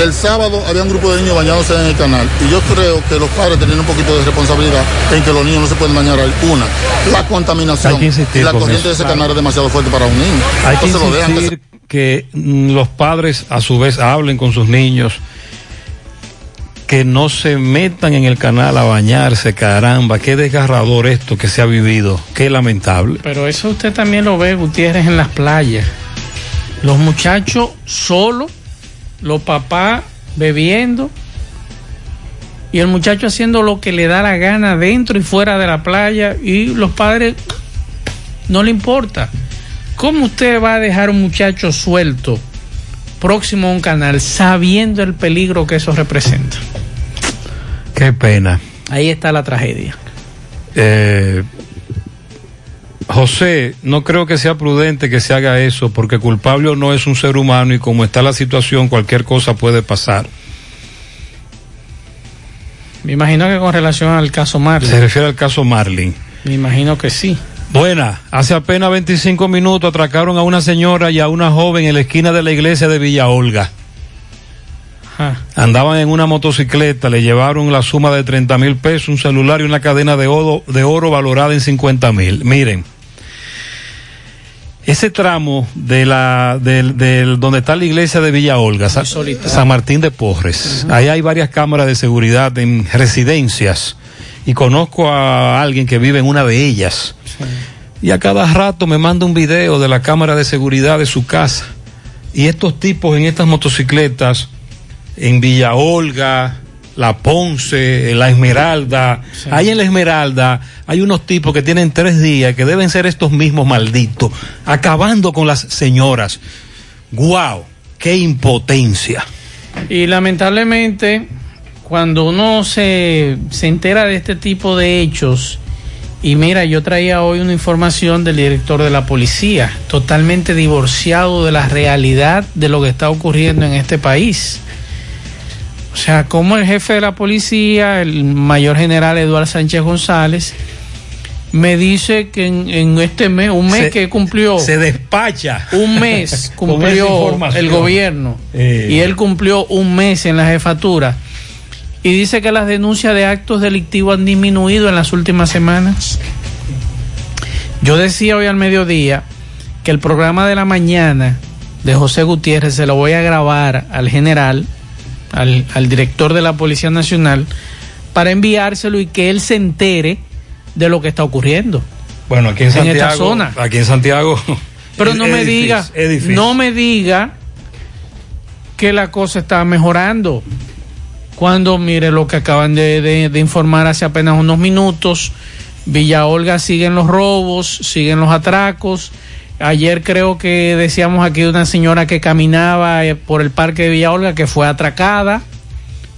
El sábado había un grupo de niños bañándose en el canal. Y yo creo que los padres tienen un poquito de responsabilidad en que los niños no se pueden bañar ahí. Una, la contaminación. Insistir y la corriente eso. de ese canal es demasiado fuerte para un niño. Hay que Entonces lo dejan que insistir que mm, los padres a su vez hablen con sus niños, que no se metan en el canal a bañarse, caramba, qué desgarrador esto que se ha vivido, qué lamentable. Pero eso usted también lo ve, Gutiérrez, en las playas. Los muchachos solos, los papás bebiendo y el muchacho haciendo lo que le da la gana dentro y fuera de la playa y los padres no le importa. ¿Cómo usted va a dejar un muchacho suelto próximo a un canal sabiendo el peligro que eso representa? Qué pena. Ahí está la tragedia. Eh, José, no creo que sea prudente que se haga eso porque culpable o no es un ser humano y como está la situación cualquier cosa puede pasar. Me imagino que con relación al caso Marlin. Se refiere al caso Marlin. Me imagino que sí. Buena, hace apenas 25 minutos atracaron a una señora y a una joven en la esquina de la iglesia de Villa Olga. Ajá. Andaban en una motocicleta, le llevaron la suma de 30 mil pesos, un celular y una cadena de oro, de oro valorada en 50 mil. Miren, ese tramo de la, del, del- donde está la iglesia de Villa Olga, Sa-. San Martín de Porres, ahí hay varias cámaras de seguridad en residencias y conozco a alguien que vive en una de ellas. Y a cada rato me manda un video de la cámara de seguridad de su casa. Y estos tipos en estas motocicletas, en Villa Olga, La Ponce, La Esmeralda, ahí en La Esmeralda hay unos tipos que tienen tres días, que deben ser estos mismos malditos, acabando con las señoras. ¡Guau! ¡Qué impotencia! Y lamentablemente, cuando uno se, se entera de este tipo de hechos, y mira, yo traía hoy una información del director de la policía, totalmente divorciado de la realidad de lo que está ocurriendo en este país. O sea, como el jefe de la policía, el mayor general Eduardo Sánchez González, me dice que en, en este mes, un mes Se- que cumplió. Se despacha. Un mes cumplió el gobierno Eh. y él cumplió un mes en la jefatura y dice que las denuncias de actos delictivos han disminuido en las últimas semanas. Yo decía hoy al mediodía que el programa de la mañana de José Gutiérrez se lo voy a grabar al general, al, al director de la Policía Nacional, para enviárselo y que él se entere de lo que está ocurriendo. Bueno, aquí en En Santiago. esta zona. Aquí en Santiago. Pero no me difícil, diga, no me diga que la cosa está mejorando. Cuando mire lo que acaban de, de- de informar hace apenas unos minutos, Villa Olga siguen los robos, siguen los atracos. Ayer creo que decíamos aquí de una señora que caminaba eh, por el parque de Villa Olga que fue atracada.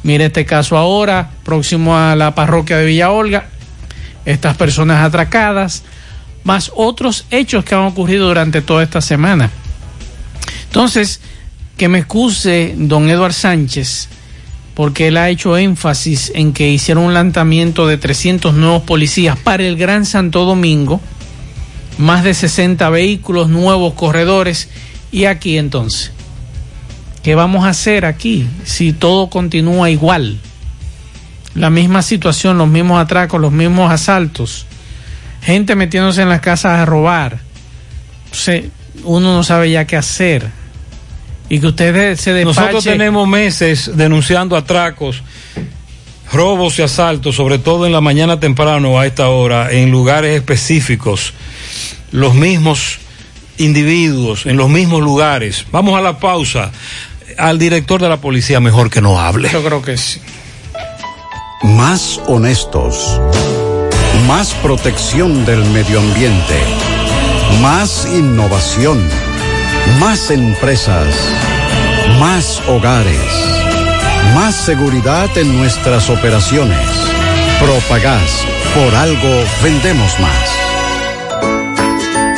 Mire este caso ahora, próximo a la parroquia de Villa Olga. Estas personas atracadas, más otros hechos que han ocurrido durante toda esta semana. Entonces, que me excuse don Eduard Sánchez, porque él ha hecho énfasis en que hicieron un lanzamiento de 300 nuevos policías para el Gran Santo Domingo, más de 60 vehículos, nuevos corredores, y aquí entonces. ¿Qué vamos a hacer aquí si todo continúa igual? La misma situación, los mismos atracos, los mismos asaltos, gente metiéndose en las casas a robar. Uno no sabe ya qué hacer. Y que ustedes se despache. Nosotros tenemos meses denunciando atracos, robos y asaltos, sobre todo en la mañana temprano a esta hora, en lugares específicos. Los mismos individuos, en los mismos lugares. Vamos a la pausa. Al director de la policía mejor que no hable. Yo creo que sí. Más honestos. Más protección del medio ambiente. Más innovación. Más empresas. Más hogares. Más seguridad en nuestras operaciones. Propagás. Por algo vendemos más.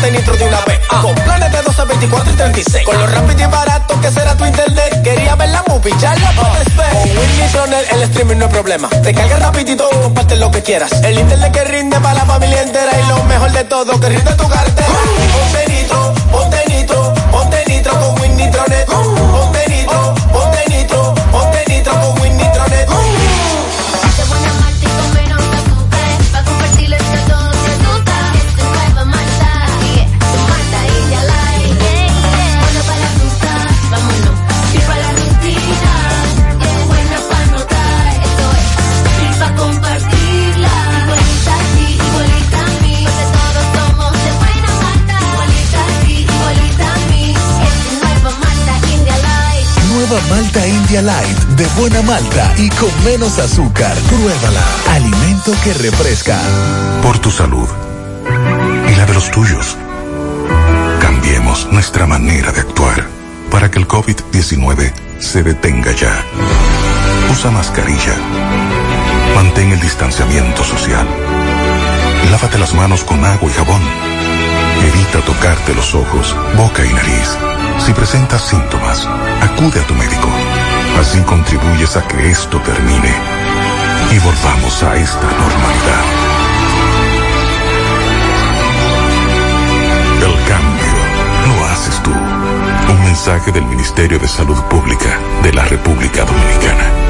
ponte nitro de una vez. Con planes de 12, 24 y 36. Con lo rápido y barato que será tu internet. Quería ver la movie, ya la puedes ver. Con Win Nitronet el streaming no es problema. Te carga rapidito y comparte lo que quieras. El internet que rinde para la familia entera. Y lo mejor de todo, que rinde tu cartera. Ponte nitro, ponte nitro, ponte nitro con Win Nitronet. Buena malta y con menos azúcar. Pruébala. Alimento que refresca. Por tu salud y la de los tuyos. Cambiemos nuestra manera de actuar para que el COVID-19 se detenga ya. Usa mascarilla. Mantén el distanciamiento social. Lávate las manos con agua y jabón. Evita tocarte los ojos, boca y nariz. Si presentas síntomas, acude a tu médico. Así contribuyes a que esto termine y volvamos a esta normalidad. El cambio lo haces tú. Un mensaje del Ministerio de Salud Pública de la República Dominicana.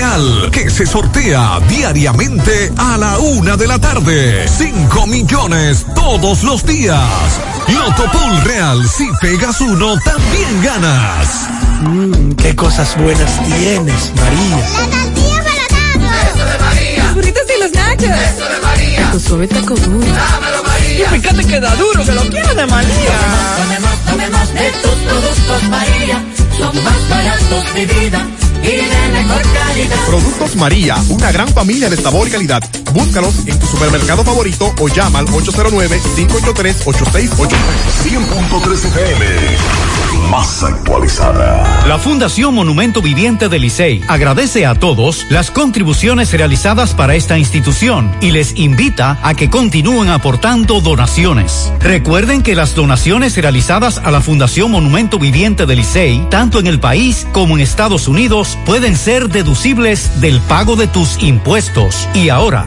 Real, que se sortea diariamente a la una de la tarde. 5 millones todos los días. Loto Pool Real, si pegas uno, también ganas. Mmm, qué cosas buenas tienes, María. La tortilla para Eso de María. Los burritos y los nachos. Eso de María. Tu suave taco duro. Dámelo, María. Y fíjate que da duro, que lo quiero de María. Tomemos, tomemos de tus productos, María. Son más baratos de vida y mejor calidad. Productos María, una gran familia de sabor y calidad. Búscalos en tu supermercado favorito o llama al 809-583-8689. 100.3 FM, más actualizada. La Fundación Monumento Viviente del Licey agradece a todos las contribuciones realizadas para esta institución y les invita a que continúen aportando donaciones. Recuerden que las donaciones realizadas a la Fundación Monumento Viviente del Licey, tanto en el país como en Estados Unidos, pueden ser deducibles del pago de tus impuestos. Y ahora,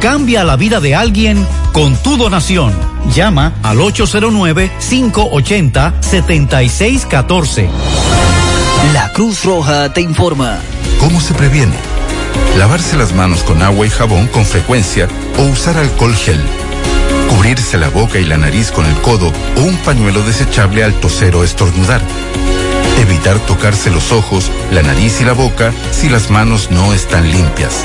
Cambia la vida de alguien con tu donación. Llama al 809-580-7614. La Cruz Roja te informa. ¿Cómo se previene? Lavarse las manos con agua y jabón con frecuencia o usar alcohol gel. Cubrirse la boca y la nariz con el codo o un pañuelo desechable al toser o estornudar. Evitar tocarse los ojos, la nariz y la boca si las manos no están limpias.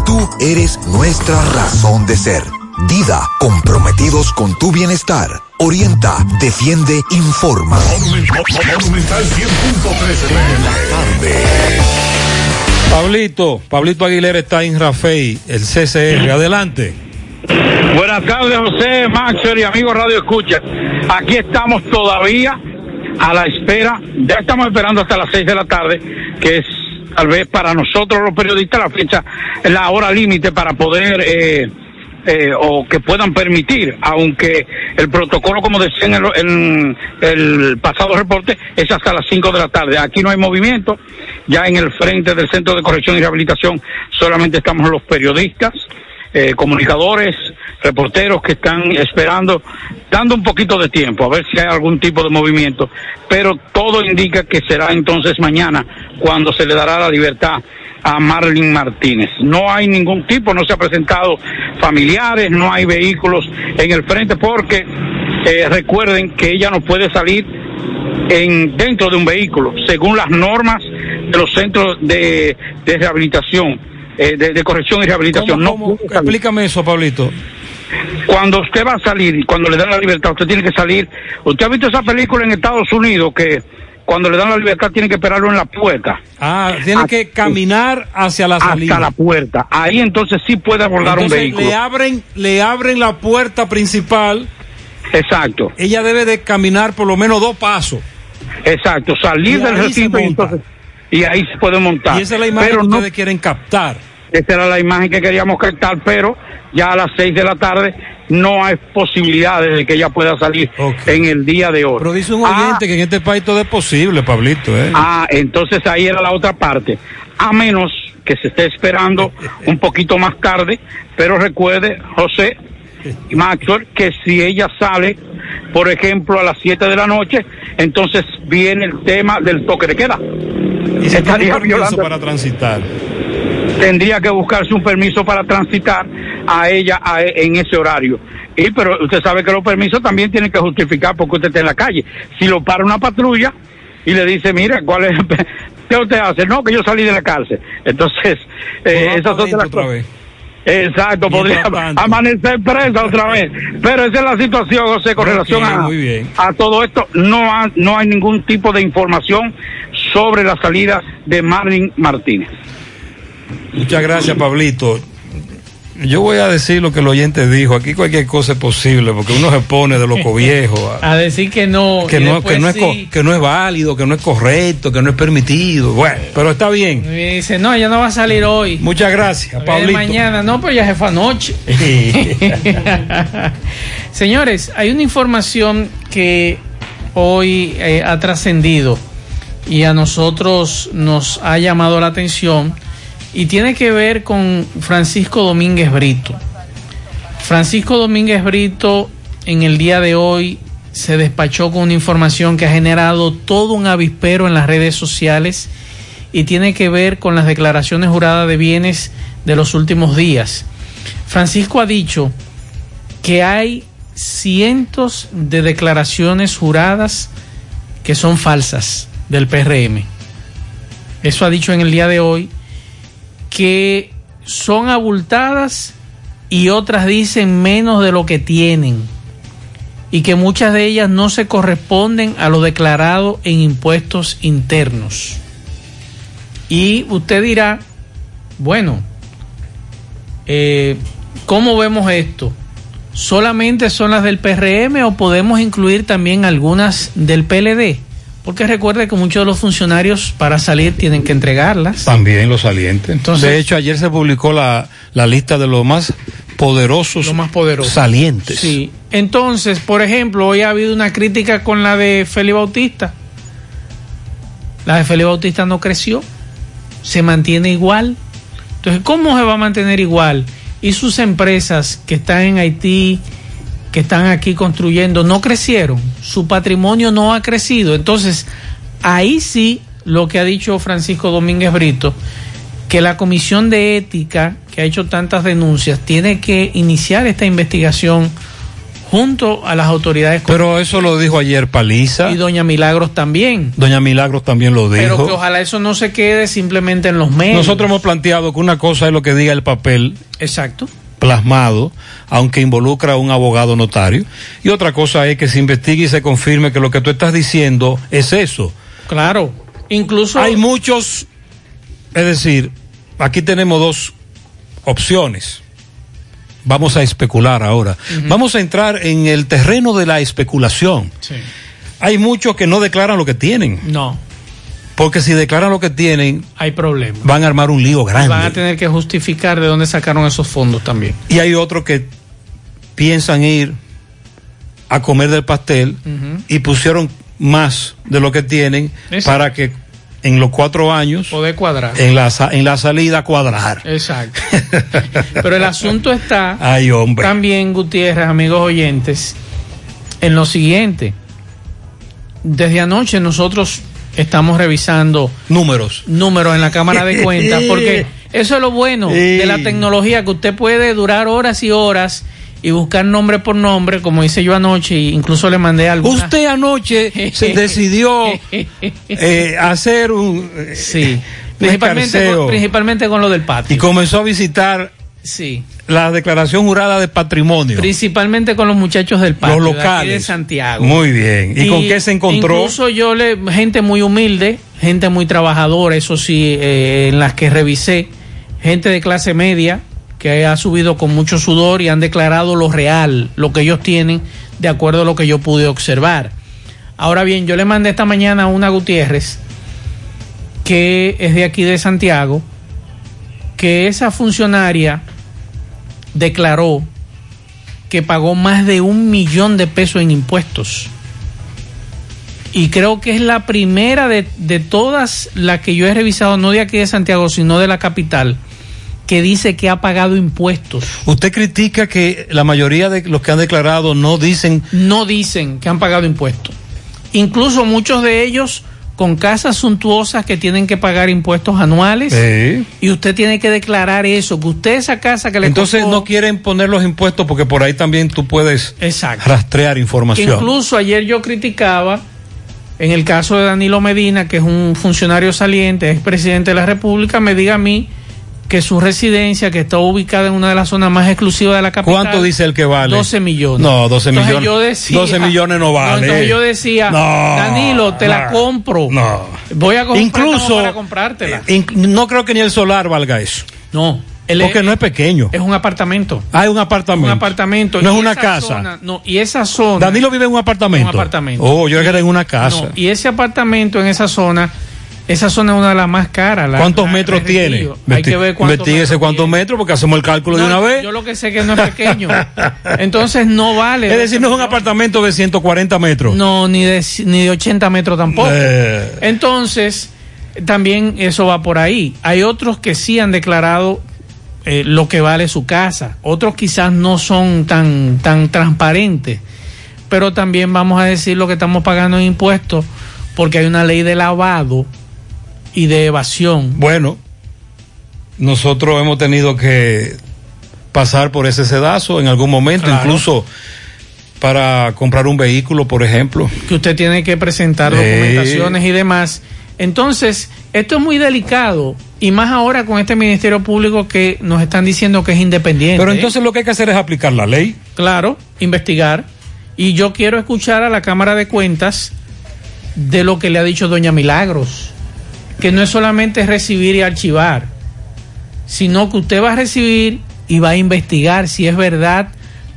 tú eres nuestra razón de ser. Dida, comprometidos con tu bienestar. Orienta, defiende, informa. Monumental 100.13 Pablito, Pablito Aguilera está en Rafey, el CCR. Adelante. Buenas tardes, José, Maxwell y amigos Radio Escucha. Aquí estamos todavía a la espera, ya estamos esperando hasta las seis de la tarde, que es tal vez para nosotros los periodistas la fecha, la hora límite para poder eh, eh, o que puedan permitir, aunque el protocolo, como decía en el, en el pasado reporte, es hasta las 5 de la tarde. Aquí no hay movimiento, ya en el frente del Centro de Corrección y Rehabilitación solamente estamos los periodistas, eh, comunicadores, reporteros que están esperando, dando un poquito de tiempo, a ver si hay algún tipo de movimiento, pero todo indica que será entonces mañana cuando se le dará la libertad a Marlin Martínez. No hay ningún tipo, no se ha presentado familiares, no hay vehículos en el frente porque eh, recuerden que ella no puede salir en dentro de un vehículo según las normas de los centros de, de rehabilitación, eh, de, de corrección y rehabilitación. ¿Cómo, no cómo? Explícame eso, Pablito. Cuando usted va a salir y cuando le dan la libertad, usted tiene que salir. ¿Usted ha visto esa película en Estados Unidos que cuando le dan la libertad tiene que esperarlo en la puerta? Ah, tiene que caminar hacia la salida. Hasta la puerta. Ahí entonces sí puede abordar un vehículo. Le abren, le abren la puerta principal. Exacto. Ella debe de caminar por lo menos dos pasos. Exacto, salir Y del recinto y, monta. entonces- y ahí se puede montar. Y esa es la imagen Pero que no- ustedes quieren captar. Esa era la imagen que queríamos captar, pero ya a las seis de la tarde no hay posibilidades de que ella pueda salir en el día de hoy. Pero dice un Ah, oyente que en este país todo es posible, Pablito. ¿eh? Ah, entonces ahí era la otra parte. A menos que se esté esperando un poquito más tarde, pero recuerde, José y Maxwell, que si ella sale, por ejemplo, a las 7 de la noche, entonces viene el tema del toque de queda. Y se violando- para transitar. Tendría que buscarse un permiso para transitar a ella a- en ese horario. Y pero usted sabe que los permisos también tienen que justificar porque usted está en la calle. Si lo para una patrulla y le dice, mira, ¿cuál es? ¿Qué usted hace? No, que yo salí de la cárcel. Entonces, eh, esas son las otra vez. Exacto, podría amanecer presa otra vez. Pero esa es la situación, José, con relación a todo esto. No, ha- no hay ningún tipo de información sobre la salida de Marlin Martínez. Muchas gracias, Pablito. Yo voy a decir lo que el oyente dijo. Aquí cualquier cosa es posible porque uno se pone de loco viejo. a- A decir que no. que no, que, no es, que no es válido, que no es correcto, que no es permitido. Bueno, pero está bien. Y dice, no, ella no va a salir hoy. Muchas gracias, Pablito. mañana, no, pero ya se fue anoche. Señores, hay una información que hoy eh, ha trascendido y a nosotros nos ha llamado la atención y tiene que ver con Francisco Domínguez Brito. Francisco Domínguez Brito en el día de hoy se despachó con una información que ha generado todo un avispero en las redes sociales y tiene que ver con las declaraciones juradas de bienes de los últimos días. Francisco ha dicho que hay cientos de declaraciones juradas que son falsas del PRM. Eso ha dicho en el día de hoy que son abultadas y otras dicen menos de lo que tienen y que muchas de ellas no se corresponden a lo declarado en impuestos internos. Y usted dirá, bueno, eh, ¿cómo vemos esto? ¿Solamente son las del PRM o podemos incluir también algunas del PLD? Porque recuerde que muchos de los funcionarios para salir tienen que entregarlas. También los salientes. Entonces- de hecho, ayer se publicó la, la lista de los más poderosos, Lo más poderoso. salientes. Sí. Entonces, por ejemplo, hoy ha habido una crítica con la de Félix Bautista. La de Félix Bautista no creció, se mantiene igual. Entonces, ¿cómo se va a mantener igual? Y sus empresas que están en Haití, que están aquí construyendo, no crecieron. Su patrimonio no ha crecido. Entonces, ahí sí lo que ha dicho Francisco Domínguez Brito, que la Comisión de Ética, que ha hecho tantas denuncias, tiene que iniciar esta investigación junto a las autoridades. Pero eso lo dijo ayer Paliza. Y doña Milagros también. Doña Milagros también lo dijo. Pero que ojalá eso no se quede simplemente en los medios. Nosotros hemos planteado que una cosa es lo que diga el papel Exacto. Plasmado, aunque involucra a un abogado notario, y otra cosa es que se investigue y se confirme que lo que tú estás diciendo es eso. Claro. Incluso hay muchos, es decir, aquí tenemos dos opciones. Vamos a especular ahora. Vamos a entrar en el terreno de la especulación. Sí. Hay muchos que no declaran lo que tienen. No, Porque si declaran lo que tienen, hay problema. van a armar un lío grande. Van a tener que justificar de dónde sacaron esos fondos también. Y hay otros que piensan ir a comer del pastel y pusieron más de lo que tienen Exacto. para que en los cuatro años, Poder cuadrar. en la, en la salida, cuadrar. Exacto. Pero el asunto está Ay, hombre. también, Gutiérrez, amigos oyentes, en lo siguiente. Desde anoche nosotros estamos revisando números. Números en la Cámara de Cuentas, porque eso es lo bueno de la tecnología, que usted puede durar horas y horas y buscar nombre por nombre, como hice yo anoche, e incluso le mandé algo. Usted anoche se decidió eh, hacer un, eh, Sí. Principalmente con, principalmente con lo del patio. y comenzó a visitar Sí. La declaración jurada de patrimonio. Principalmente con los muchachos del patio. Los locales. De Santiago. Muy bien. ¿Y, con qué se encontró? Incluso yo le, gente muy humilde, gente muy trabajadora, eso sí, eh, en las que revisé, gente de clase media que ha subido con mucho sudor y han declarado lo real, lo que ellos tienen, de acuerdo a lo que yo pude observar. Ahora bien, yo le mandé esta mañana a una Gutiérrez, que es de aquí de Santiago, que esa funcionaria declaró que pagó más de un millón de pesos en impuestos. y creo que es la primera de, de todas las que yo he revisado, no de aquí de Santiago, sino de la capital, que dice que ha pagado impuestos. Usted critica que la mayoría de los que han declarado no dicen... No dicen que han pagado impuestos. Incluso muchos de ellos con casas suntuosas que tienen que pagar impuestos anuales Sí. y usted tiene que declarar eso, que usted esa casa que le Entonces costó- no quieren poner los impuestos porque por ahí también tú puedes Exacto. rastrear que información. incluso ayer yo criticaba en el caso de Danilo Medina, que es un funcionario saliente, es presidente de la República, me diga a mí que su residencia, que está ubicada en una de las zonas más exclusivas de la capital. ¿Cuánto dice el que vale? 12 millones. No, 12 Entonces millones. yo decía- 12 millones no vale. entonces yo decía, No, Danilo, te la no, compro. No. Voy a comprar Incluso- para comprártela. Inc- no creo que ni el solar valga eso. No. Porque no es pequeño. Es un apartamento. Hay un apartamento. Un apartamento. No es Y una esa casa. zona- no, y esa zona. Danilo vive en un apartamento. Un apartamento. Oh, yo era en una casa. No, y ese apartamento en esa zona, esa zona es una de las más caras. la- ¿Cuántos la- metros tiene? Hay que ver cuántos metros cuántos metros porque hacemos el cálculo de una vez. Yo lo que sé que no es pequeño. Entonces no vale. Es decir, no es un apartamento de 140 metros. No, ni de, ni de 80 metros tampoco. Eh. Entonces, también eso va por ahí. Hay otros que sí han declarado eh, lo que vale su casa. Otros quizás no son tan, tan transparentes. Pero también vamos a decir lo que estamos pagando en impuestos porque hay una ley de lavado y de evasión. Bueno, nosotros hemos tenido que pasar por ese sedazo en algún momento, Claro. incluso para comprar un vehículo, por ejemplo. que usted tiene que presentar documentaciones y demás. Entonces, esto es muy delicado y más ahora con este Ministerio Público que nos están diciendo que es independiente. Pero entonces lo que hay que hacer es aplicar la ley. Claro, investigar. Y yo quiero escuchar a la Cámara de Cuentas de lo que le ha dicho doña Milagros, que no es solamente recibir y archivar, sino que usted va a recibir y va a investigar si es verdad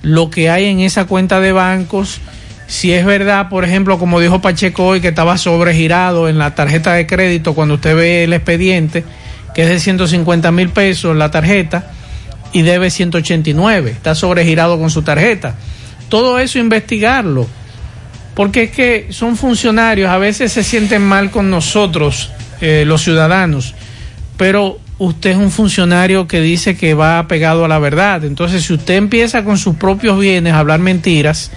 lo que hay en esa cuenta de bancos, si es verdad, por ejemplo, como dijo Pacheco hoy, que estaba sobregirado en la tarjeta de crédito cuando usted ve el expediente, que es de 150 mil pesos la tarjeta y debe 189, está sobregirado con su tarjeta. Todo eso investigarlo, porque es que son funcionarios, a veces se sienten mal con nosotros, eh, los ciudadanos, pero usted es un funcionario que dice que va pegado a la verdad. Entonces, si usted empieza con sus propios bienes a hablar mentiras,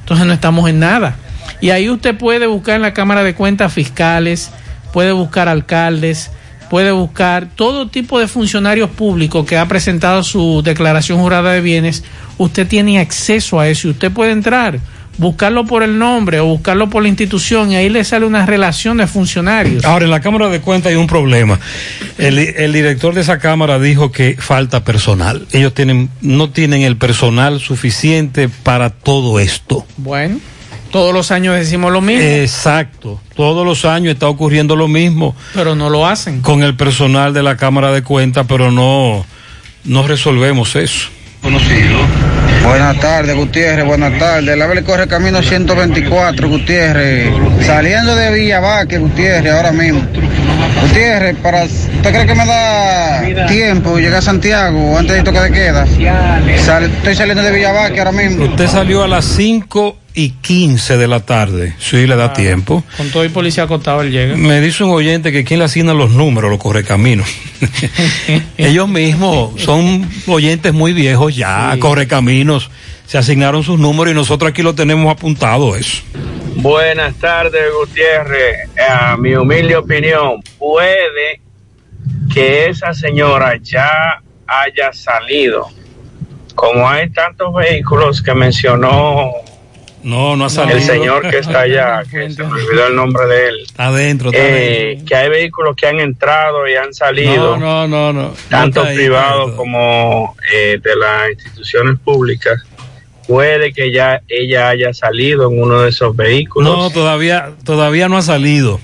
entonces no estamos en nada. Y ahí usted puede buscar en la Cámara de Cuentas fiscales, puede buscar alcaldes, puede buscar todo tipo de funcionarios públicos que ha presentado su declaración jurada de bienes. Usted tiene acceso a eso y usted puede entrar, buscarlo por el nombre o buscarlo por la institución y ahí le sale una relación de funcionarios. Ahora, en la Cámara de Cuentas hay un problema. El, el director de esa Cámara dijo que falta personal. Ellos tienen, no tienen el personal suficiente para todo esto. Bueno, todos los años decimos lo mismo, Exacto. Todos los años está ocurriendo lo mismo pero no lo hacen. con el personal de la Cámara de Cuentas, pero no, no resolvemos eso. Buenas tardes, Gutiérrez, buenas tardes. La le corre camino 124, Gutiérrez. Saliendo de Villavaque, Gutiérrez, ahora mismo. Gutiérrez, para, ¿usted cree que me da tiempo llegar a Santiago antes de toque de queda? Sal- estoy saliendo de Villavaque ahora mismo. Usted salió a las 5 y 15 de la tarde. Sí, le da tiempo. Con todo el policía acostado él llega. Me dice un oyente que quien le asigna los números, los correcaminos. Ellos mismos son oyentes muy viejos ya, correcaminos. Se asignaron sus números y nosotros aquí lo tenemos apuntado eso. Buenas tardes, Gutiérrez. A mi humilde opinión, puede que esa señora ya haya salido. Como hay tantos vehículos que mencionó No, no ha salido. el señor que está allá, que se me olvidó el nombre de él, Está adentro, está eh, que hay vehículos que han entrado y han salido, No, no, no, no. tanto privados como eh, de las instituciones públicas. Puede que ya ella haya salido en uno de esos vehículos. No, todavía, todavía no ha salido.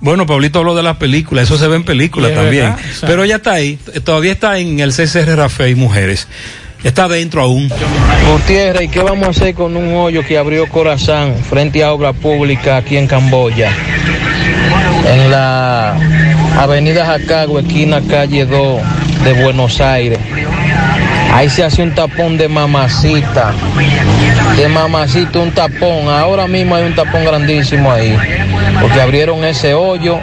Bueno, Pablito habló de las películas, eso se ve en películas también. verdad, o sea- Pero ya está ahí, todavía está en el CCR Rafael Mujeres. Está adentro aún. Gutiérrez, ¿y qué vamos a hacer con un hoyo que abrió Corazán frente a obra pública aquí en Camboya? En la avenida Jacagua, esquina calle 2 de Buenos Aires. Ahí se hace un tapón de mamacita. De mamacita un tapón. Ahora mismo hay un tapón grandísimo ahí. Porque abrieron ese hoyo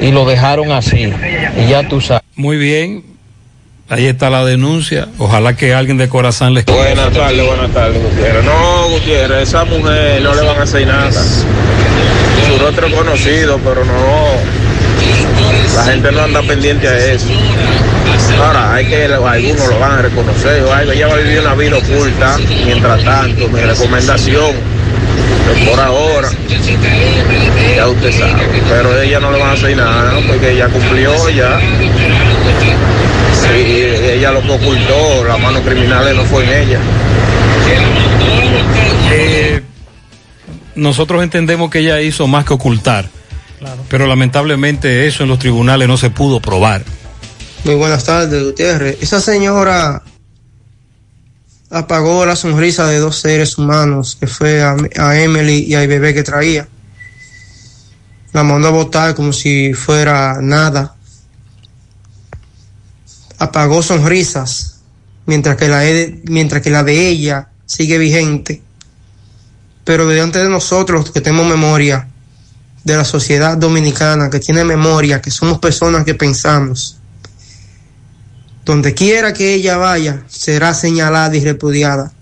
y lo dejaron así. Y ya tú sabes. Muy bien. Ahí está la denuncia. Ojalá que alguien de corazón les Buenas tardes, buenas tardes, Gutiérrez. No, Gutiérrez, esa mujer no le van a hacer nada. Su rostro conocido, pero no. La gente no anda pendiente a eso. Ahora, hay que, algunos lo van a reconocer. Ay, ella va a vivir una vida oculta. Mientras tanto, mi recomendación, que por ahora, ya usted sabe. Pero ella no le van a hacer nada, ¿no? porque ella cumplió ya. Sí, ella lo que ocultó, las manos criminales no fue en ella. Eh, nosotros entendemos que ella hizo más que ocultar. Pero lamentablemente eso en los tribunales no se pudo probar. Muy buenas tardes, Gutiérrez. Esa señora apagó la sonrisa de dos seres humanos, que fue a, a Emily y al bebé que traía. La mandó a votar como si fuera nada. Apagó sonrisas, mientras que la, de- mientras que la de ella sigue vigente. Pero delante de nosotros que tenemos memoria, de la sociedad dominicana, que tiene memoria, que somos personas que pensamos, donde quiera que ella vaya, será señalada y repudiada.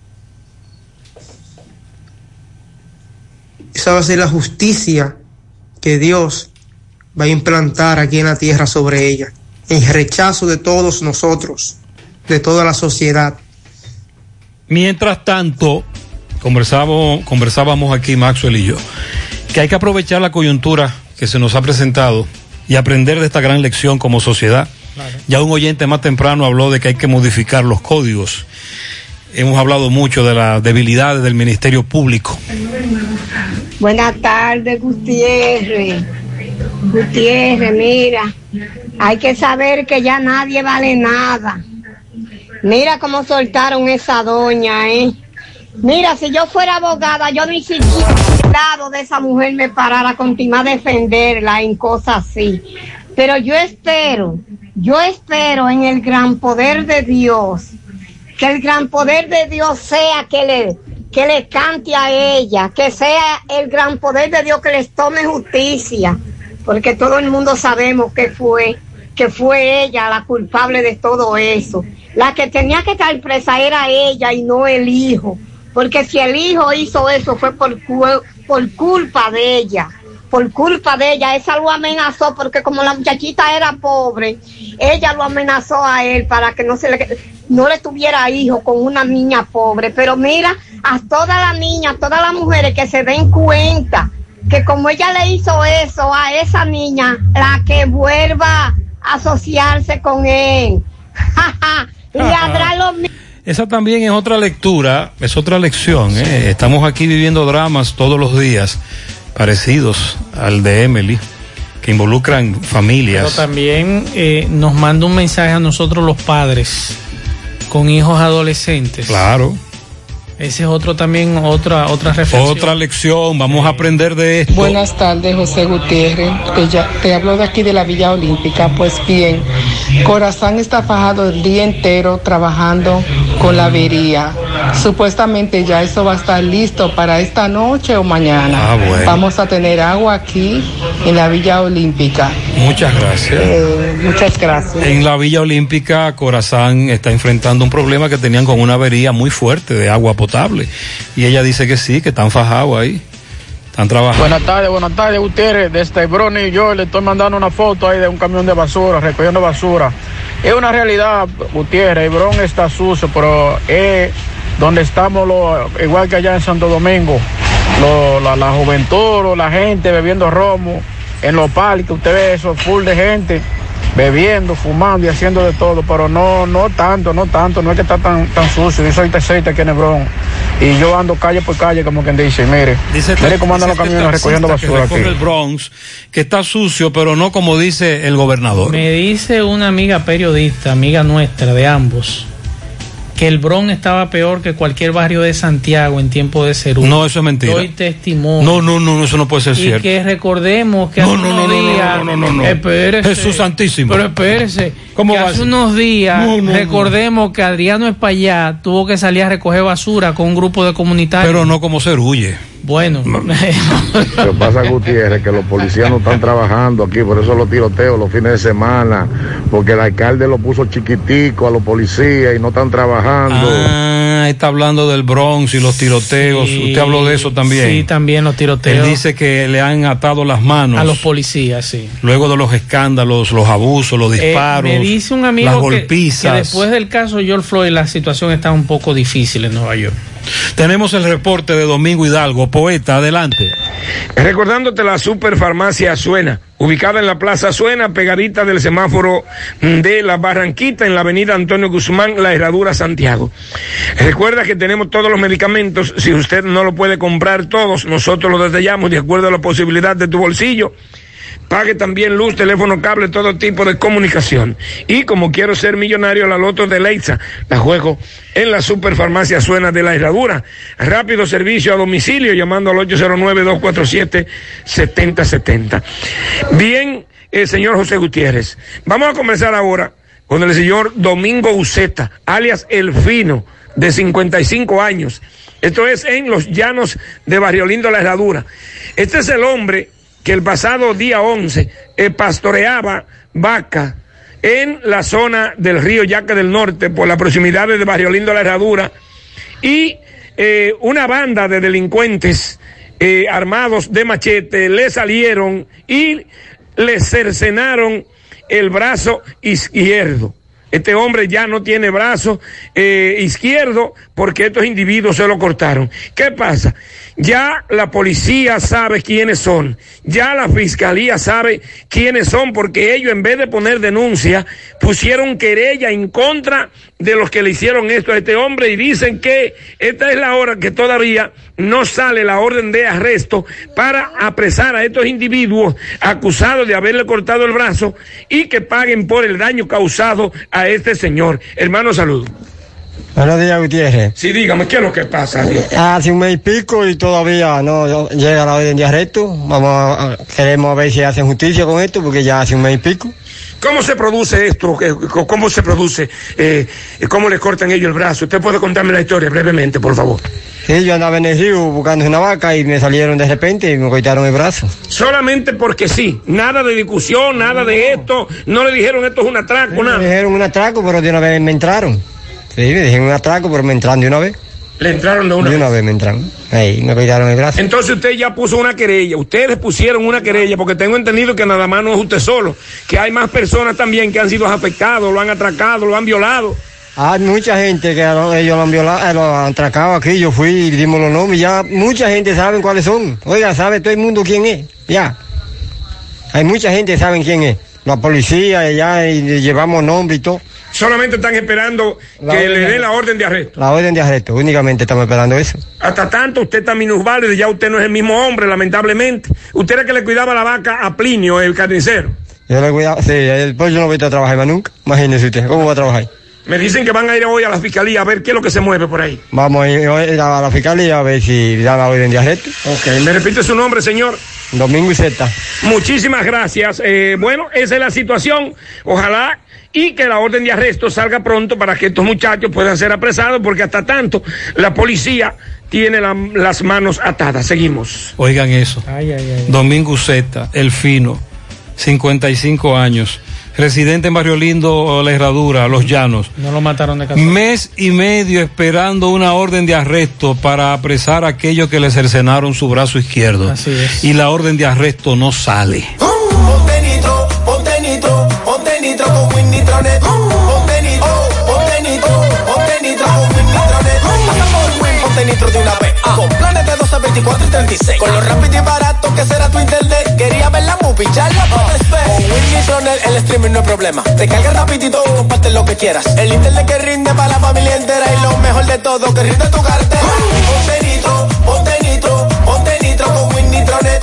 Esa va a ser la justicia que Dios va a implantar aquí en la tierra sobre ella, en rechazo de todos nosotros, de toda la sociedad. Mientras tanto, conversábamos, conversábamos aquí Maxwell y yo, que hay que aprovechar la coyuntura que se nos ha presentado y aprender de esta gran lección como sociedad. Ya un oyente más temprano habló de que hay que modificar los códigos. Hemos hablado mucho de las debilidades del Ministerio Público. Buenas tardes, Gutiérrez. Gutiérrez, mira, hay que saber que ya nadie vale nada. Mira cómo soltaron esa doña, ¿eh? Mira, si yo fuera abogada, yo ni siquiera de esa mujer me parara continuar a defenderla en cosas así. Pero yo espero, yo espero en el gran poder de Dios, que el gran poder de Dios sea que le, que le cante a ella, que sea el gran poder de Dios que les tome justicia, porque todo el mundo sabemos que fue, que fue ella la culpable de todo eso. La que tenía que estar presa era ella y no el hijo, porque si el hijo hizo eso fue por, cu- por culpa de ella. Por culpa de ella, esa lo amenazó porque como la muchachita era pobre, ella lo amenazó a él para que no se le no le tuviera hijo con una niña pobre. Pero mira, a todas las niñas, a todas las mujeres que se den cuenta que como ella le hizo eso a esa niña, la que vuelva a asociarse con él. y habrá lo mismo. Esa también es otra lectura, es otra lección. ¿eh? Estamos aquí viviendo dramas todos los días parecidos al de Emily, que involucran Pero familias. también eh, nos manda un mensaje a nosotros los padres con hijos adolescentes. Claro. Ese es otro también, otra, otra reflexión. Otra lección, vamos a aprender de esto. Buenas tardes, José Gutiérrez. Te, ya- te hablo de aquí de la Villa Olímpica. Pues bien, Corazán está fajado el día entero trabajando con la avería. Supuestamente ya eso va a estar listo para esta noche o mañana. Ah, bueno. Vamos a tener agua aquí en la Villa Olímpica. Muchas gracias. Eh, muchas gracias. En la Villa Olímpica, Corazán está enfrentando un problema que tenían con una avería muy fuerte de agua potable. Y ella dice que sí, que están fajados ahí. Están trabajando. Buenas tardes, buenas tardes, Gutiérrez. Desde Brony yo le estoy mandando una foto ahí de un camión de basura, recogiendo basura. Es una realidad, Gutiérrez, el Bron está sucio, pero es donde estamos, lo- igual que allá en Santo Domingo, lo- la, la juventud, lo- la gente bebiendo romo, en los parques, usted ve eso, full de gente bebiendo, fumando y haciendo de todo, pero no, no tanto, no tanto, no es que está tan, tan sucio. Yo soy tercero aquí en el Bron y yo ando calle por calle, como quien dice, mire, Dice mire cómo andan los este camiones recogiendo basura que aquí. el Bronx, que está sucio, pero no como dice el gobernador. Me dice una amiga periodista, amiga nuestra de ambos, que el Bron estaba peor que cualquier barrio de Santiago en tiempo de Cerú. No, eso es mentira. Doy testimonio. No, no, no, eso no puede ser y cierto. que recordemos que No, hace no, unos no, días. no, no, no, no. Espérese. Jesús Santísimo. Pero espérese. ¿Cómo que hace unos días No, no, no. recordemos que Adriano Espaillá tuvo que salir a recoger basura con un grupo de comunitarios. Pero no como huye. Bueno. Lo que pasa, Gutiérrez, que los policías no están trabajando aquí, por eso los tiroteos los fines de semana, porque el alcalde lo puso chiquitico a los policías y no están trabajando. Ah, está hablando del Bronx y los tiroteos. Sí, Usted habló de eso también. Sí, también los tiroteos. Él dice que le han atado las manos. a los policías, sí. Luego de los escándalos, los abusos, los Eh, disparos, me dice un las amigo que, golpizas. que después del caso George Floyd la situación está un poco difícil en Nueva York. Tenemos el reporte de Domingo Hidalgo. Poeta, adelante. Recordándote la superfarmacia Suena, ubicada en la Plaza Suena, pegadita del semáforo de la Barranquita, en la avenida Antonio Guzmán, La Herradura, Santiago. Recuerda que tenemos todos los medicamentos, si usted no lo puede comprar todos, nosotros los detallamos de acuerdo a la posibilidad de tu bolsillo. Pague también luz, teléfono, cable, todo tipo de comunicación. Y como quiero ser millonario, la loto de Leitza la juego en la superfarmacia Suena de la Herradura. Rápido servicio a domicilio llamando al 809-247-7070. Bien, eh, señor José Gutiérrez. Vamos a comenzar ahora con el señor Domingo Uceta, alias El Fino, de 55 años. Esto es en los llanos de Barrio Lindo La Herradura. Este es el hombre que el pasado día 11 eh, pastoreaba vaca en la zona del río Yaque del Norte por la proximidad de Barrio Lindo La Herradura y eh, una banda de delincuentes eh, armados de machete le salieron y le cercenaron el brazo izquierdo. Este hombre ya no tiene brazo izquierdo porque estos individuos se lo cortaron. ¿Qué pasa? Ya la policía sabe quiénes son, ya la fiscalía sabe quiénes son porque ellos en vez de poner denuncia pusieron querella en contra de los que le hicieron esto a este hombre y dicen que esta es la hora que todavía no sale la orden de arresto para apresar a estos individuos acusados de haberle cortado el brazo y que paguen por el daño causado a este señor. Hermano, salud. Buenos días, Gutiérrez. Sí, dígame, ¿qué es lo que pasa? Hace un mes y pico y todavía no llega la orden de arresto. Vamos a, queremos ver si hacen justicia con esto porque ya hace un mes y pico. ¿Cómo se produce esto? ¿Qué- ¿Cómo se produce? Eh, ¿Cómo le cortan ellos el brazo? ¿Usted puede contarme la historia brevemente, por favor? Sí, yo andaba en el río buscando una vaca y me salieron de repente y me cortaron el brazo. Solamente porque sí, nada de discusión, nada de esto, no le dijeron esto es un atraco, Me nada. dijeron un atraco, pero de una vez me entraron. Sí, me dijeron un atraco, pero me entraron de una vez. Le entraron de una De vez. una vez me entraron. Ahí, me cortaron el brazo. Entonces usted ya puso una querella, ustedes pusieron una querella, porque tengo entendido que nada más no es usted solo, que hay más personas también que han sido afectados, lo han atracado, lo han violado. Hay mucha gente que lo- ellos lo han violado, eh, lo han atracado aquí, yo fui y dimos los nombres, ya mucha gente sabe cuáles son. Oiga, sabe todo el mundo quién es, ya. Hay mucha gente que sabe quién es. La policía, ya, y le llevamos nombre y todo. Solamente están esperando La que le de den la orden de arresto. La orden de arresto, únicamente estamos esperando eso. Hasta tanto usted está minusválido, ya usted no es el mismo hombre, lamentablemente. Usted era que le cuidaba la vaca a Plinio, el carnicero. Yo le cuidaba, sí, después yo no voy a trabajar más nunca. Imagínese usted, ¿cómo va a trabajar? Me dicen que van a ir hoy a la fiscalía a ver qué es lo que se mueve por ahí. Vamos a ir hoy a la fiscalía a ver si dan la orden de arresto. Ok, me repite su nombre, señor. Domingo y Z. Muchísimas gracias. Eh, bueno, esa es la situación. Ojalá y que la orden de arresto salga pronto para que estos muchachos puedan ser apresados, porque hasta tanto la policía tiene la- las manos atadas. Seguimos. Oigan eso. Domingo Zeta, el fino, 55 años, residente en Barrio Lindo, La Herradura, Los Llanos. No lo mataron de casualidad. Mes y medio esperando una orden de arresto para apresar a aquellos que le cercenaron su brazo izquierdo. Así es. Y la orden de arresto no sale. Ponte nitro con Win Nitronet. Ponte nitro, ponte nitro, ponte nitro con Win Nitronet. Pasa por Win, ponte nitro de una vez. Con planes de 12, 24 y 36. Con lo rápido y barato que será tu internet. Quería ver la movie, ya la ver. Con Win Nitronet el streaming no es problema. Te carga rapidito, comparte lo que quieras. El internet que rinde para la familia entera. Y lo mejor de todo, que rinde tu cartera. Ponte nitro, ponte nitro, ponte nitro con Win Nitronet.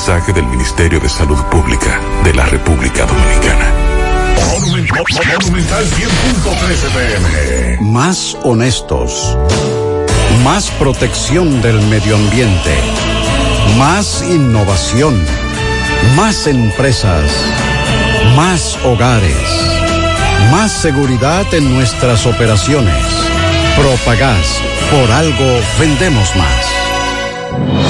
Mensaje del Ministerio de Salud Pública de la República Dominicana. Monumental 100.13 pm. Más honestos. Más protección del medio ambiente. Más innovación. Más empresas. Más hogares. Más seguridad en nuestras operaciones. Propagás. Por algo vendemos más.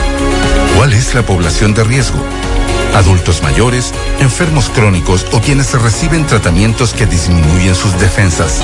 ¿Cuál es la población de riesgo? Adultos mayores, enfermos crónicos o quienes reciben tratamientos que disminuyen sus defensas.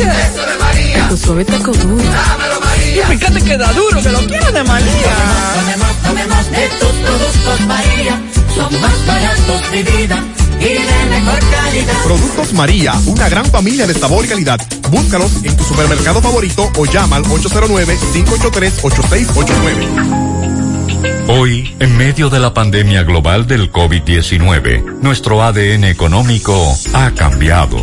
Eso de María. Tu suave taco duro. Dámelo, María. Y fíjate que da duro, que lo quiero de María. Tomemos, tomemos de tus productos, María. Son más baratos de vida. Y de mejor calidad. Productos María, una gran familia de sabor y calidad. Búscalos en tu supermercado favorito o llama al 809-583-8689. Hoy, en medio de la pandemia global del COVID-19, nuestro ADN económico ha cambiado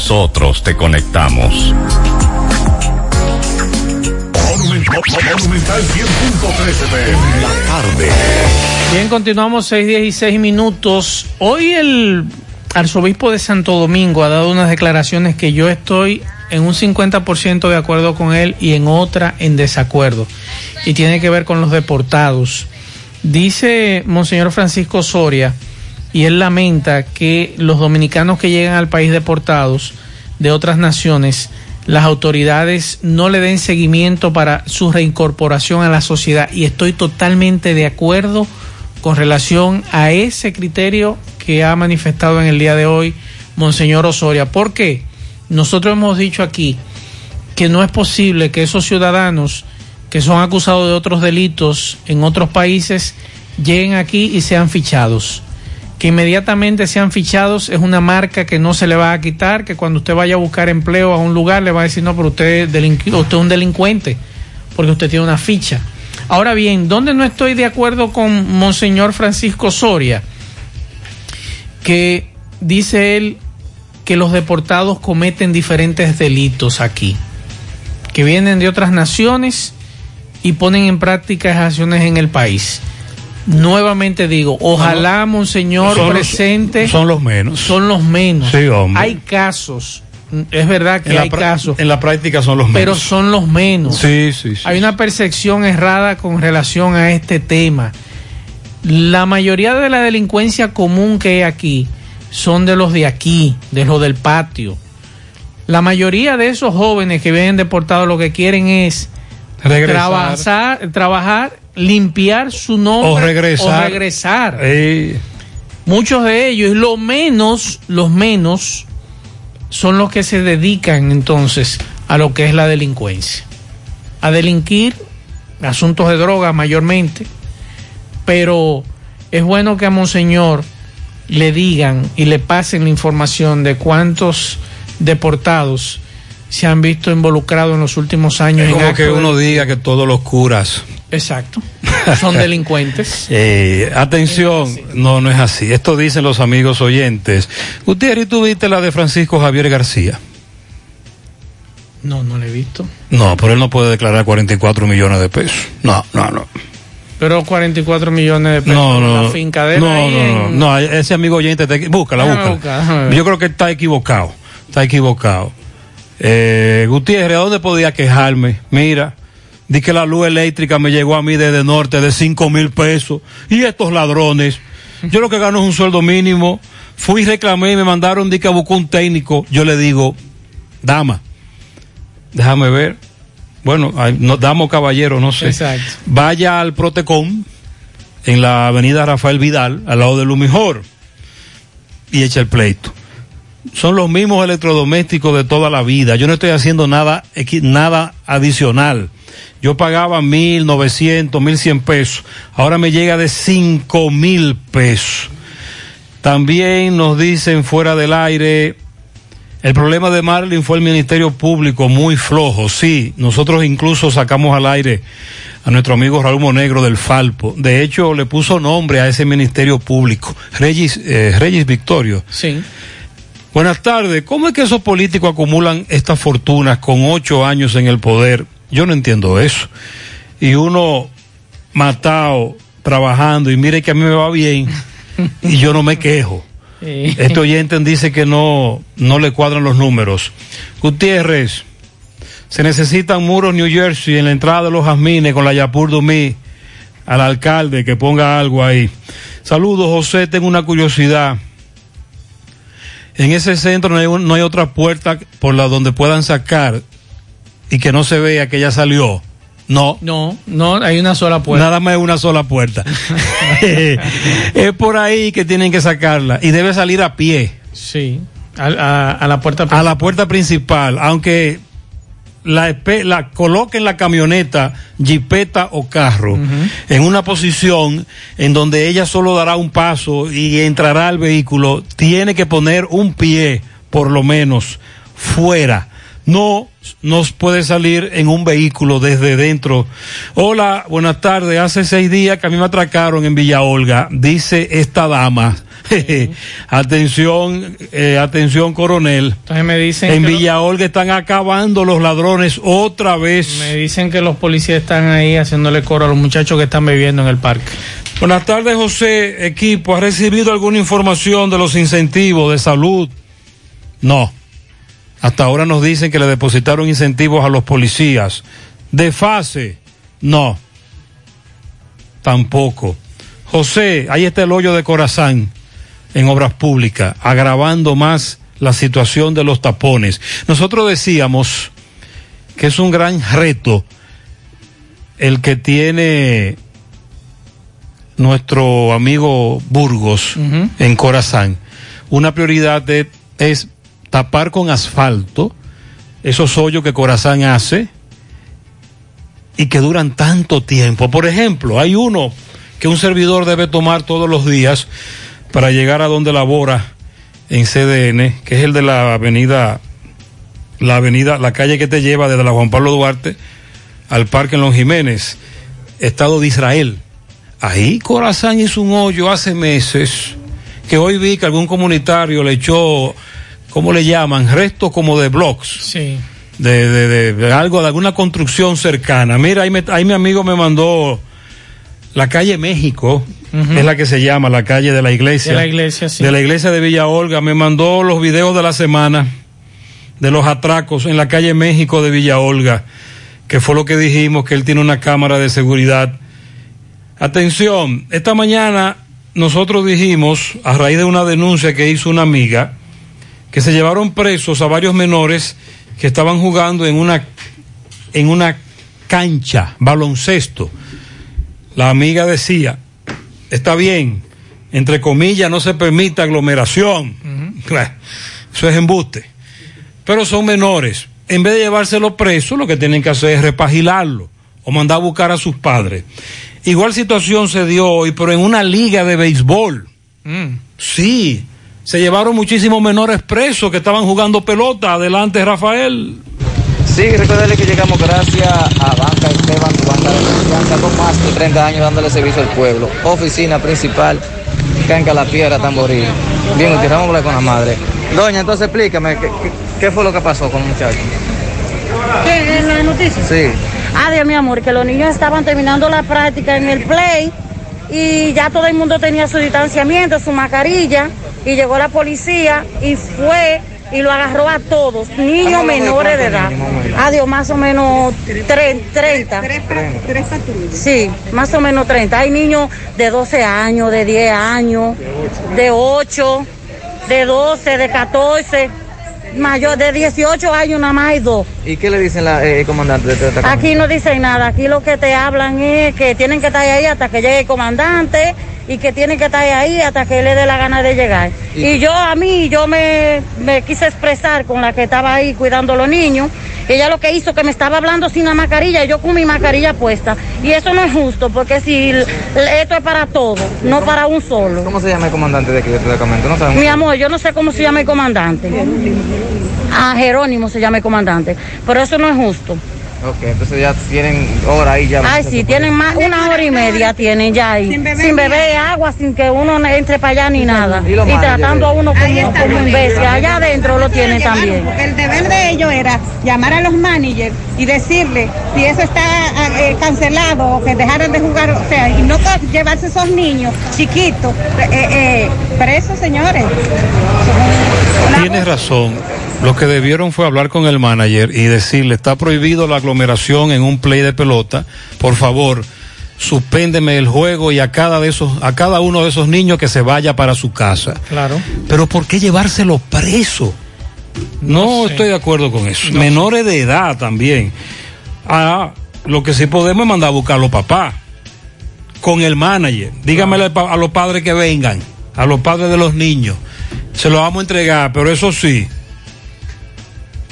nosotros te conectamos. Monumental 100.13 pm. La tarde. Bien, continuamos 6, minutos. Hoy el arzobispo de Santo Domingo ha dado unas declaraciones que yo estoy en un 50% de acuerdo con él y en otra en desacuerdo. Y tiene que ver con los deportados. Dice Monseñor Francisco Soria, y él lamenta que los dominicanos que llegan al país deportados de otras naciones, las autoridades no le den seguimiento para su reincorporación a la sociedad. Y estoy totalmente de acuerdo con relación a ese criterio que ha manifestado en el día de hoy Monseñor Osoria. ¿Por qué? Nosotros hemos dicho aquí que no es posible que esos ciudadanos que son acusados de otros delitos en otros países lleguen aquí y sean fichados. Que inmediatamente sean fichados es una marca que no se le va a quitar, que cuando usted vaya a buscar empleo a un lugar le va a decir, no, pero usted, usted es un delincuente, porque usted tiene una ficha. Ahora bien, ¿dónde no estoy de acuerdo con Monseñor Francisco Soria? Que dice él que los deportados cometen diferentes delitos aquí, que vienen de otras naciones y ponen en práctica acciones en el país. Nuevamente digo, ojalá Monseñor son los- presente. son los menos. Son los menos. Sí, hombre. Hay casos, es verdad que En hay casos, En la práctica son los menos. pero son los menos. Sí, sí, sí. Hay una percepción errada con relación a este tema. La mayoría de la delincuencia común que hay aquí son de los de aquí, de los del patio. La mayoría de esos jóvenes que vienen deportados lo que quieren es Regresar. trabajar, trabajar, limpiar su nombre O regresar. o regresar. Eh, Muchos de ellos, lo menos, los menos, son los que se dedican entonces a lo que es la delincuencia. A delinquir, asuntos de droga mayormente, pero es bueno que a Monseñor le digan y le pasen la información de cuántos deportados se han visto involucrados en los últimos años es como que de- uno diga que todos los curas. Exacto. Son delincuentes. Eh, atención, no, no es así. Esto dicen los amigos oyentes. Gutiérrez, ¿tú viste la de Francisco Javier García? No, no lo he visto. No, pero él no puede declarar 44 millones de pesos. No, no, no. Pero 44 millones de pesos No, en no. la finca de no, no, no, ese amigo oyente, te, búscala, búscala. buscar. Yo creo que está equivocado. Está equivocado. Eh, Gutiérrez, ¿a dónde podía quejarme? Mira, di que la luz eléctrica me llegó a mí desde norte de 5 mil pesos. Y estos ladrones, yo lo que gano es un sueldo mínimo. Fui reclamé y me mandaron di que a buscar un técnico. Yo le digo, dama, déjame ver. Bueno, ay, no, dama o caballero, no sé. Exacto. Vaya al Protecom en la avenida Rafael Vidal, al lado de Lumijor, y echa el pleito. Son los mismos electrodomésticos de toda la vida. Yo no estoy haciendo nada, nada adicional. Yo pagaba mil novecientos, mil cien pesos. Ahora me llega de cinco mil pesos. También nos dicen fuera del aire, el problema de Marlin fue el Ministerio Público muy flojo. Sí, nosotros incluso sacamos al aire a nuestro amigo Raúl Monegro del Falpo. De hecho, le puso nombre a ese Ministerio Público, Regis, eh, Regis Victorio. Sí. Buenas tardes. ¿Cómo es que esos políticos acumulan estas fortunas con ocho años en el poder? Yo no entiendo eso. Y uno matado, trabajando, y mire que a mí me va bien, y yo no me quejo. Sí. Este oyente dice que no, no le cuadran los números. Gutiérrez, se necesitan muros New Jersey en la entrada de los jazmines con la Yapur Dumí al alcalde que ponga algo ahí. Saludos, José, tengo una curiosidad. En ese centro no hay, un- no hay otra puerta por la donde puedan sacar y que no se vea que ya salió. No. No, no, hay una sola puerta. Nada más una sola puerta. es por ahí que tienen que sacarla y debe salir a pie. Sí, a, a- a la puerta A la puerta principal, aunque la, la coloquen la camioneta, jipeta o carro en una posición en donde ella solo dará un paso y entrará al vehículo, tiene que poner un pie por lo menos fuera. no nos puede salir en un vehículo desde dentro. Hola, buenas tardes. Hace seis días que a mí me atracaron en Villa Olga, dice esta dama. atención, eh, atención, coronel. Entonces me dicen En que Villa Olga están acabando los ladrones otra vez. Me dicen que los policías están ahí haciéndole coro a los muchachos que están bebiendo en el parque. Buenas tardes, José. Equipo, ¿ha recibido alguna información de los incentivos de salud? No. Hasta ahora nos dicen que le depositaron incentivos a los policías. ¿De fase? No. Tampoco. José, ahí está el hoyo de Corazán en obras públicas, agravando más la situación de los tapones. Nosotros decíamos que es un gran reto el que tiene nuestro amigo Burgos en Corazán. Una prioridad de- es tapar con asfalto esos hoyos que Corazán hace y que duran tanto tiempo. Por ejemplo, hay uno que un servidor debe tomar todos los días para llegar a donde labora en CDN, que es el de la avenida, la avenida, la calle que te lleva desde la Juan Pablo Duarte al Parque en Los Jiménez, Estado de Israel. Ahí Corazán hizo un hoyo hace meses, que hoy vi que algún comunitario le echó, ¿cómo le llaman? Restos como de blocks. Sí. De, de, de- de algo, de alguna construcción cercana. Mira, ahí, me- ahí mi amigo me mandó la calle México, es la que se llama, la calle de la iglesia. De la iglesia, sí. De la iglesia de Villa Olga. Me mandó los videos de la semana de los atracos en la calle México de Villa Olga, que fue lo que dijimos, que él tiene una cámara de seguridad. Atención, esta mañana nosotros dijimos, a raíz de una denuncia que hizo una amiga, que se llevaron presos a varios menores que estaban jugando en una, en una cancha, baloncesto. La amiga decía, está bien, entre comillas, no se permite aglomeración. Eso es embuste. Pero son menores. En vez de llevárselo preso, lo que tienen que hacer es repagilarlo o mandar a buscar a sus padres. Igual situación se dio hoy, pero en una liga de béisbol. Sí, se llevaron muchísimos menores presos que estaban jugando pelota. Adelante, Rafael. Sí, recuerden que llegamos gracias a Banca Esteban, tu banca de confianza, con más de 30 años dándole servicio al pueblo. Oficina principal, Canca La Piedra, Tamboril. Bien, Gutiérrez, vamos a hablar con la madre. Doña, entonces explícame, ¿qué, fue lo que pasó con el muchacho? ¿Qué es la noticia? Sí. Ah, Dios mi amor, que los niños estaban terminando la práctica en el play y ya todo el mundo tenía su distanciamiento, su mascarilla y llegó la policía y fue y lo agarró a todos, niños de menores de edad. niños, más o menos. Ah, Dios, más o menos tre- 30. Sí, más o menos 30. Hay niños de 12 años, de 10 años, de 8, de 12, de 14, mayor de 18 años nada más hay dos. ¿Y qué le dicen la, eh, comandante de este? Aquí no dicen nada, aquí lo que te hablan es que tienen que estar ahí hasta que llegue el comandante y que tienen que estar ahí hasta que le dé la gana de llegar. Y, yo a mí, yo me, me quise expresar con la que estaba ahí cuidando a los niños. Ella lo que hizo que me estaba hablando sin la mascarilla y yo con mi mascarilla puesta. Y eso no es justo porque si esto es para todos, no para un solo. ¿Cómo se llama el comandante de aquí de este destacamento? No sabemos. Mi amor, yo no sé cómo se llama el comandante. Ah, Jerónimo se llama el comandante. Pero eso no es justo. Ok, entonces ya tienen hora ahí ya. Ay, sí, tienen más, una hora y media tienen ya ahí. Sin beber, agua, sin que uno no entre para allá ni nada. ¿Y tratando a uno como, como imbécil. Allá adentro lo tienen también. porque El deber de ellos era llamar a los managers y decirle si eso está ah, eh, cancelado o que dejaran de jugar, o sea, y no llevarse esos niños chiquitos eh, eh, presos, señores. Tienes razón. Lo que debieron fue hablar con el manager y decirle, está prohibido la aglomeración en un play de pelota. Por favor, suspéndeme el juego y a cada de esos, a cada uno de esos niños que se vaya para su casa. Claro. Pero ¿por qué llevárselo preso? No, estoy de acuerdo con eso. Menores de edad también. Ah, lo que sí podemos es mandar a buscar a los papás. Con el manager. Dígamele pa- a los padres que vengan. A los padres de los niños. Se lo vamos a entregar, pero eso sí.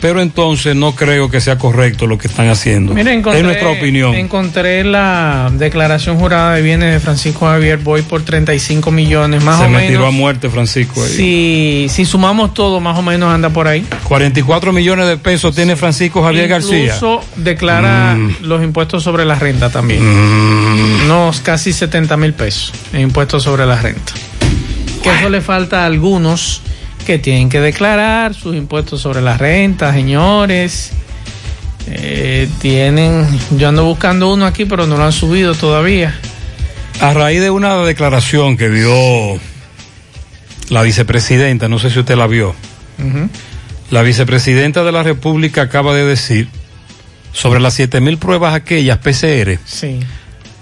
Pero entonces no creo que sea correcto lo que están haciendo. Mira, encontré, es nuestra opinión. Encontré la declaración jurada de bienes de Francisco Javier Boy por 35 millones, más Se o me menos. tiró a muerte Francisco ahí. Si, si sumamos todo, más o menos anda por ahí. 44 millones de pesos tiene Francisco Javier García. Incluso declara Mm. los impuestos sobre la renta también. Unos casi 70 mil pesos en impuestos sobre la renta. Que eso le falta a algunos que tienen que declarar sus impuestos sobre la renta, señores. Eh, tienen, yo ando buscando uno aquí, pero no lo han subido todavía. A raíz de una declaración que dio la vicepresidenta, no sé si usted la vio, la vicepresidenta de la República acaba de decir sobre las 7 mil pruebas aquellas PCR, Sí.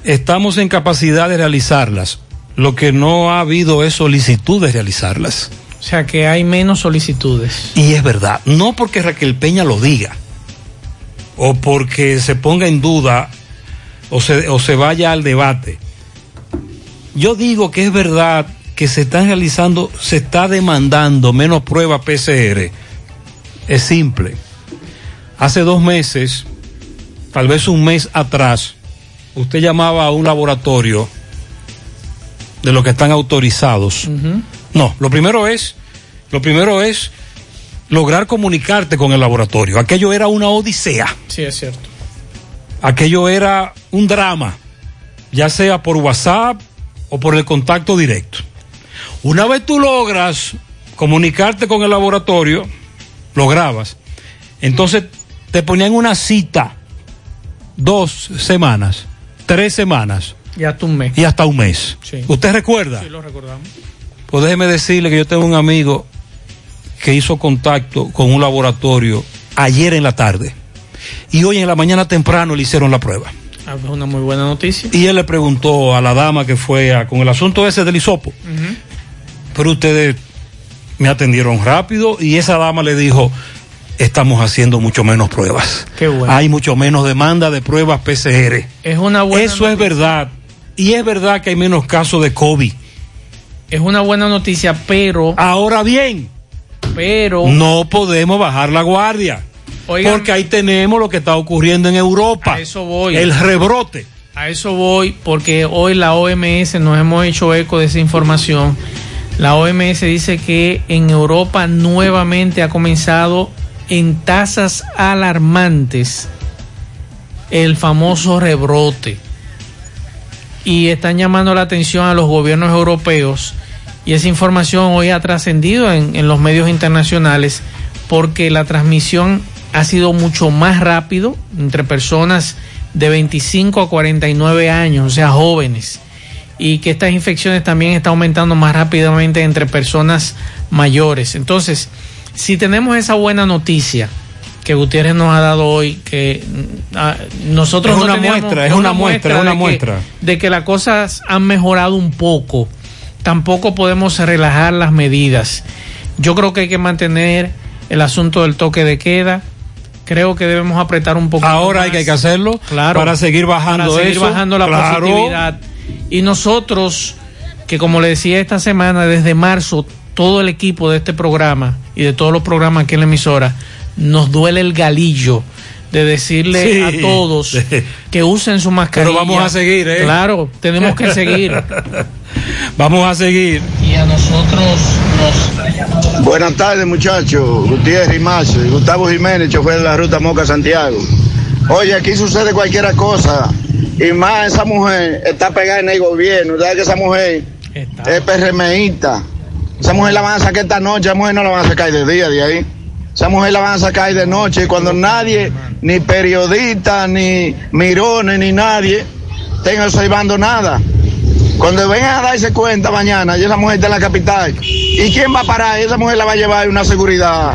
estamos en capacidad de realizarlas. Lo que no ha habido es solicitud de realizarlas. O sea que hay menos solicitudes. Y es verdad, no porque Raquel Peña lo diga, o porque se ponga en duda, o se, o se vaya al debate. Yo digo que es verdad que se están realizando, se está demandando menos pruebas PCR. Es simple. Hace dos meses, tal vez un mes atrás, usted llamaba a un laboratorio de los que están autorizados. No, lo primero es, lo primero es lograr comunicarte con el laboratorio. Aquello era una odisea, Sí, es cierto. aquello era un drama, ya sea por WhatsApp o por el contacto directo. Una vez tú logras comunicarte con el laboratorio, lo grabas, entonces te ponían una cita, dos semanas, tres semanas Y hasta un mes. y hasta un mes. Sí. ¿Usted recuerda? Sí, lo recordamos. Pues déjeme decirle que yo tengo un amigo que hizo contacto con un laboratorio ayer en la tarde y hoy en la mañana temprano le hicieron la prueba. Ah, Es una muy buena noticia. Y él le preguntó a la dama que fue a- con el asunto ese del hisopo, pero ustedes me atendieron rápido y esa dama le dijo, estamos haciendo mucho menos pruebas. Qué bueno. Hay mucho menos demanda de pruebas PCR. Es una buena Eso es verdad. Y es verdad que hay menos casos de COVID. Es una buena noticia, pero. Ahora bien, pero. no podemos bajar la guardia. Oigan- porque ahí tenemos lo que está ocurriendo en Europa. A eso voy. El rebrote. A eso voy, porque hoy la OMS nos hemos hecho eco de esa información. La OMS dice que en Europa nuevamente ha comenzado en tasas alarmantes el famoso rebrote. Y están llamando la atención a los gobiernos europeos. Y esa información hoy ha trascendido en, en los medios internacionales porque la transmisión ha sido mucho más rápido entre personas de 25 a 49 años, o sea, jóvenes. Y que estas infecciones también están aumentando más rápidamente entre personas mayores. Entonces, si tenemos esa buena noticia que Gutiérrez nos ha dado hoy, que mm, ah, nosotros Es no una muestra, es una muestra, es una de que- muestra. de que las cosas han mejorado un poco. Tampoco podemos relajar las medidas. Yo creo que hay que mantener el asunto del toque de queda. Creo que debemos apretar un poco. Ahora hay que, hay que hacerlo Claro. para seguir bajando para seguir eso. bajando la Claro. positividad. Y nosotros, que como le decía esta semana, desde marzo, todo el equipo de este programa y de todos los programas aquí en la emisora, nos duele el galillo de decirle Sí. a todos que usen su mascarilla. Pero vamos a seguir, ¿eh? Claro, tenemos que seguir. Vamos a seguir. Y a nosotros nos... Buenas tardes, muchachos. Gutiérrez y Más, Gustavo Jiménez, chofer de la ruta Moca Santiago. Oye, aquí sucede cualquier cosa. Y más, esa mujer está pegada en el gobierno. ¿Sabes que esa mujer es PRMista? Esa mujer la van a sacar esta noche, esa mujer no la van a sacar de día de ahí. Esa mujer la van a sacar de noche. Cuando nadie, ni periodista, ni mirones, ni nadie, estén observando nada. Cuando vengan a darse cuenta mañana, y esa mujer está en la capital, ¿y quién va a parar? Esa mujer la va a llevar una seguridad.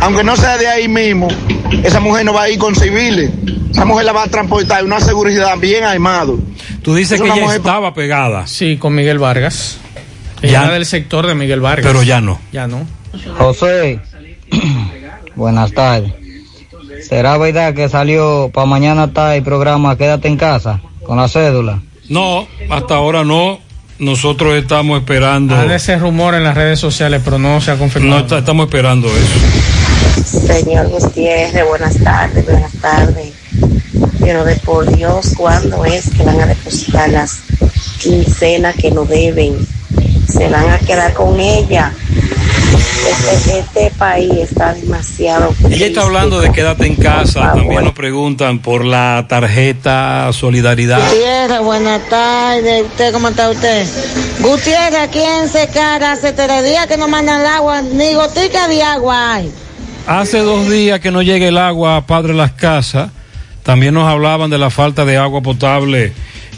Aunque no sea de ahí mismo, esa mujer no va a ir con civiles. Esa mujer la va a transportar una seguridad bien armado. Tú dices Es que ella mujer- estaba pegada. Sí, con Miguel Vargas. Ya. Era del sector de Miguel Vargas. Pero ya no. Ya no. José, buenas tardes. ¿Será verdad que salió para mañana está el programa Quédate en casa con la cédula? No, hasta ahora no. Nosotros estamos esperando. Hay ese rumor en las redes sociales, pero no se ha confirmado. No está- estamos esperando eso. Señor Gutiérrez, buenas tardes, buenas tardes. Pero de por Dios, ¿cuándo es que van a depositar las quincenas que no deben? Se van a quedar con ella. Este, este país está demasiado. Ella está hablando de quédate en casa. También nos preguntan por la tarjeta Solidaridad. Gutiérrez, buenas tardes. ¿Usted cómo está usted? Gutiérrez, aquí en Secara hace tres días que no mandan el agua, ni gotica de agua hay. Hace dos días que no llega el agua a Padre Las Casas. También nos hablaban de la falta de agua potable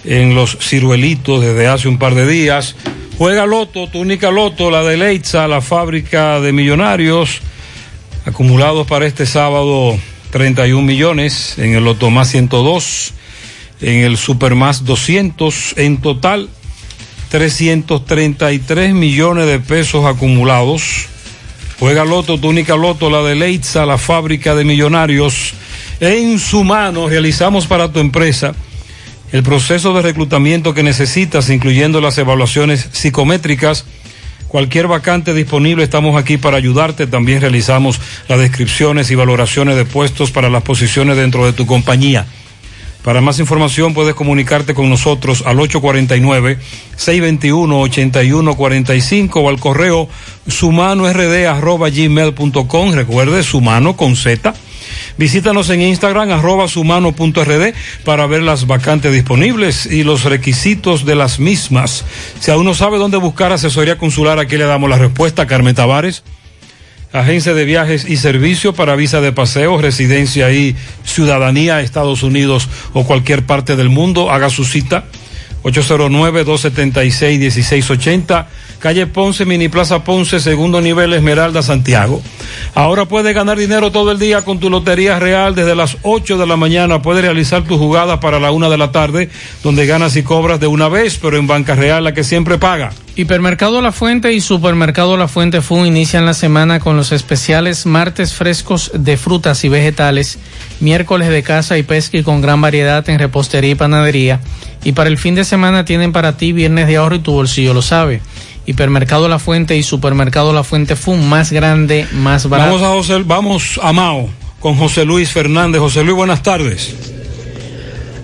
en los ciruelitos desde hace un par de días. Juega Loto, tu única Loto, la de Leitza, la fábrica de millonarios, acumulados para este sábado 31 millones, en el Loto más 102, en el Super más 200, en total 333 millones de pesos acumulados. Juega Loto, tu única Loto, la de Leitza, la fábrica de millonarios. En su mano realizamos para tu empresa el proceso de reclutamiento que necesitas, incluyendo las evaluaciones psicométricas. Cualquier vacante disponible, estamos aquí para ayudarte. También realizamos las descripciones y valoraciones de puestos para las posiciones dentro de tu compañía. Para más información puedes comunicarte con nosotros al 849-621-8145 o al correo sumanord.gmail.com. Recuerde, sumano con Z. Visítanos en Instagram, arroba sumano.rd, para ver las vacantes disponibles y los requisitos de las mismas. Si aún no sabe dónde buscar asesoría consular, aquí le damos la respuesta. Carmen Tavares, agencia de viajes y servicio para visa de paseo, residencia y ciudadanía, Estados Unidos o cualquier parte del mundo. Haga su cita. 809-276-1680, calle Ponce, Mini Plaza Ponce, segundo nivel, Esmeralda, Santiago. Ahora puedes ganar dinero todo el día con tu Lotería Real. Desde las 8 de la mañana puedes realizar tus jugadas para la 1 de la tarde, donde ganas y cobras de una vez, pero en Banca Real la que siempre paga. Hipermercado La Fuente y Supermercado La Fuente Fun inician la semana con los especiales martes frescos de frutas y vegetales, miércoles de caza y pesca y con gran variedad en repostería y panadería. Y para el fin de semana tienen para ti viernes de ahorro y tu bolsillo lo sabe. Hipermercado La Fuente y Supermercado La Fuente Fun, más grande, más barato. Vamos a José, vamos a Mao con José Luis Fernández. José Luis, buenas tardes.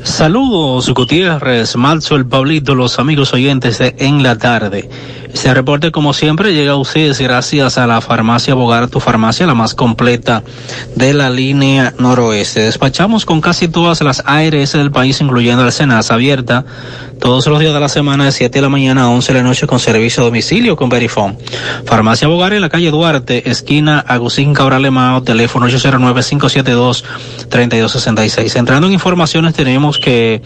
Saludos, Gutiérrez, Malzo, el Pablito, los amigos oyentes de En la Tarde. Este reporte, como siempre, llega a ustedes gracias a la farmacia Bogar, tu farmacia, la más completa de la línea noroeste. Despachamos con casi todas las ARS del país, incluyendo el Senasa, abierta todos los días de la semana de 7 de la mañana a 11 de la noche con servicio a domicilio con Verifone. Farmacia Bogar en la calle Duarte, esquina Agustín Cabral Mao, teléfono 809-572-3266. Entrando en informaciones, tenemos que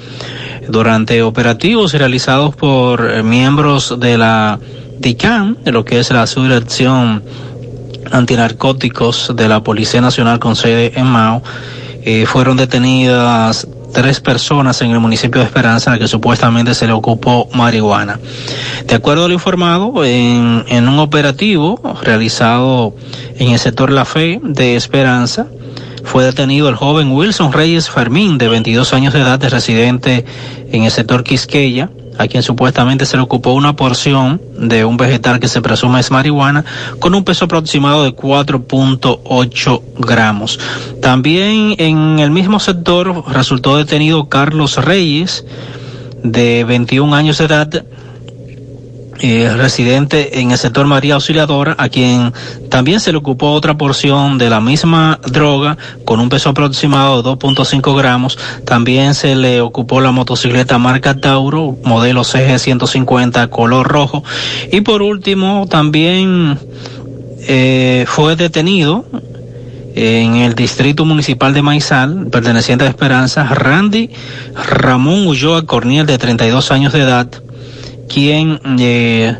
durante operativos realizados por miembros de la DICAM, de lo que es la subdirección antinarcóticos de la Policía Nacional con sede en Mao, eh, fueron detenidas tres personas en el municipio de Esperanza a la que supuestamente se le ocupó marihuana. De acuerdo a lo informado, en, en un operativo realizado en el sector La Fe de Esperanza, fue detenido el joven Wilson Reyes Fermín, de 22 años de edad, de residente en el sector Quisqueya, a quien supuestamente se le ocupó una porción de un vegetal que se presume es marihuana, con un peso aproximado de 4.8 gramos. También en el mismo sector resultó detenido Carlos Reyes, de 21 años de edad, eh, residente en el sector María Auxiliadora, a quien también se le ocupó otra porción de la misma droga con un peso aproximado de 2.5 gramos. También se le ocupó la motocicleta marca Tauro, modelo CG 150 color rojo. Y por último, también eh, fue detenido en el distrito municipal de Maizal, perteneciente a Esperanza, Randy Ramón Ulloa Corniel, de 32 años de edad, quien eh,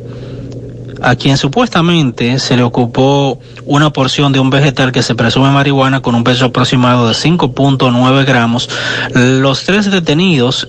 a quien supuestamente se le ocupó una porción de un vegetal que se presume marihuana con un peso aproximado de 5.9 gramos. Los tres detenidos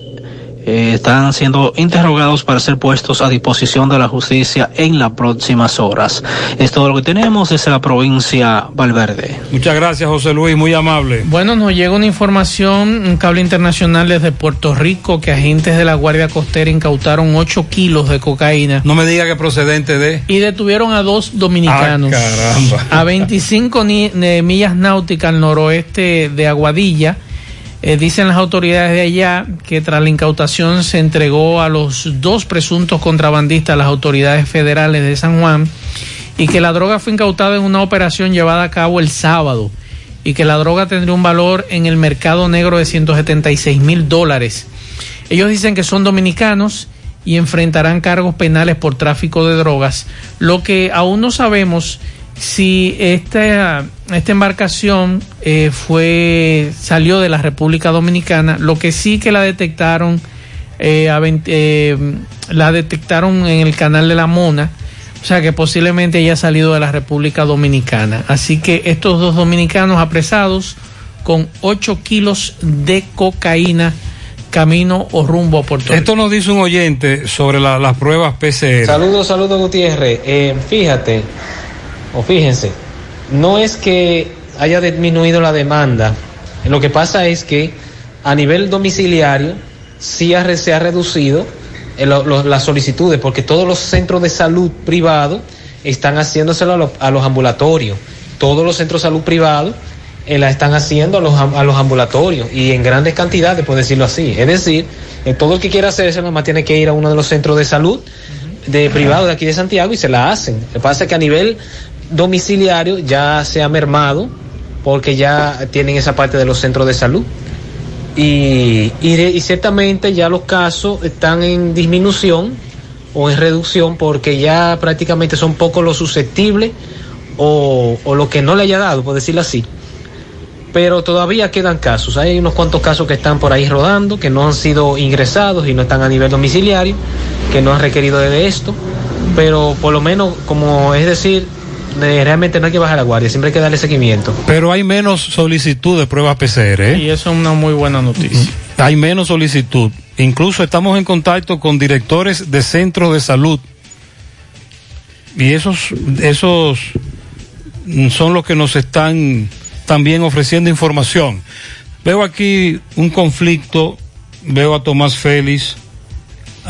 eh, están siendo interrogados para ser puestos a disposición de la justicia en las próximas horas. Es todo lo que tenemos desde la provincia Valverde. Muchas gracias, José Luis, muy amable. Bueno, nos llega una información, un cable internacional desde Puerto Rico, que agentes de la Guardia Costera incautaron 8 kilos de cocaína. No me diga que procedente de... Y detuvieron a dos dominicanos. Ah, caramba. A 25 ni- de millas náuticas al noroeste de Aguadilla. Eh, dicen las autoridades de allá que tras la incautación se entregó a los dos presuntos contrabandistas a las autoridades federales de San Juan y que la droga fue incautada en una operación llevada a cabo el sábado y que la droga tendría un valor en el mercado negro de 176 mil dólares. Ellos dicen que son dominicanos y enfrentarán cargos penales por tráfico de drogas. Lo que aún no sabemos si esta, esta embarcación eh, fue salió de la República Dominicana, lo que sí que la detectaron eh, a 20 eh, la detectaron en el canal de la Mona, o sea que posiblemente haya salido de la República Dominicana. Así que estos dos dominicanos apresados con 8 kilos de cocaína camino o rumbo a Puerto Rico. Esto nos dice un oyente sobre la- las pruebas PCR. Saludos, saludos Gutiérrez. Eh, fíjate, o fíjense, no es que haya disminuido la demanda, lo que pasa es que a nivel domiciliario sí ha se ha reducido eh, lo- lo- las solicitudes, porque todos los centros de salud privados están haciéndoselo a, lo- a los ambulatorios. Todos los centros de salud privados eh, la están haciendo a los, a los ambulatorios y en grandes cantidades, por decirlo así. Es decir, eh, todo el que quiera hacerse nada más tiene que ir a uno de los centros de salud de privado de aquí de Santiago y se la hacen. Lo que pasa es que a nivel domiciliario ya se ha mermado porque ya tienen esa parte de los centros de salud. Y, y, ciertamente ya los casos están en disminución o en reducción porque ya prácticamente son pocos los susceptibles o, o lo que no le haya dado, por decirlo así. Pero todavía quedan casos. Hay unos cuantos casos que están por ahí rodando, que no han sido ingresados y no están a nivel domiciliario, que no han requerido de esto. Pero por lo menos, como es decir, realmente no hay que bajar la guardia, siempre hay que darle seguimiento. Pero hay menos solicitud de pruebas PCR. ¿eh? Y eso es una muy buena noticia. Hay menos solicitud. Incluso estamos en contacto con directores de centros de salud. Y esos, esos mm, son los que nos están también ofreciendo información. Veo aquí un conflicto, veo a Tomás Félix.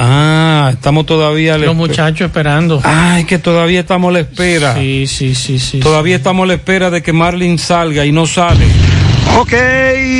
Ah, estamos todavía a la Los muchachos esperando. Ay, que todavía estamos a la espera. Sí, sí, sí, sí. Todavía estamos a la espera de que Marlin salga y no sale. Ok,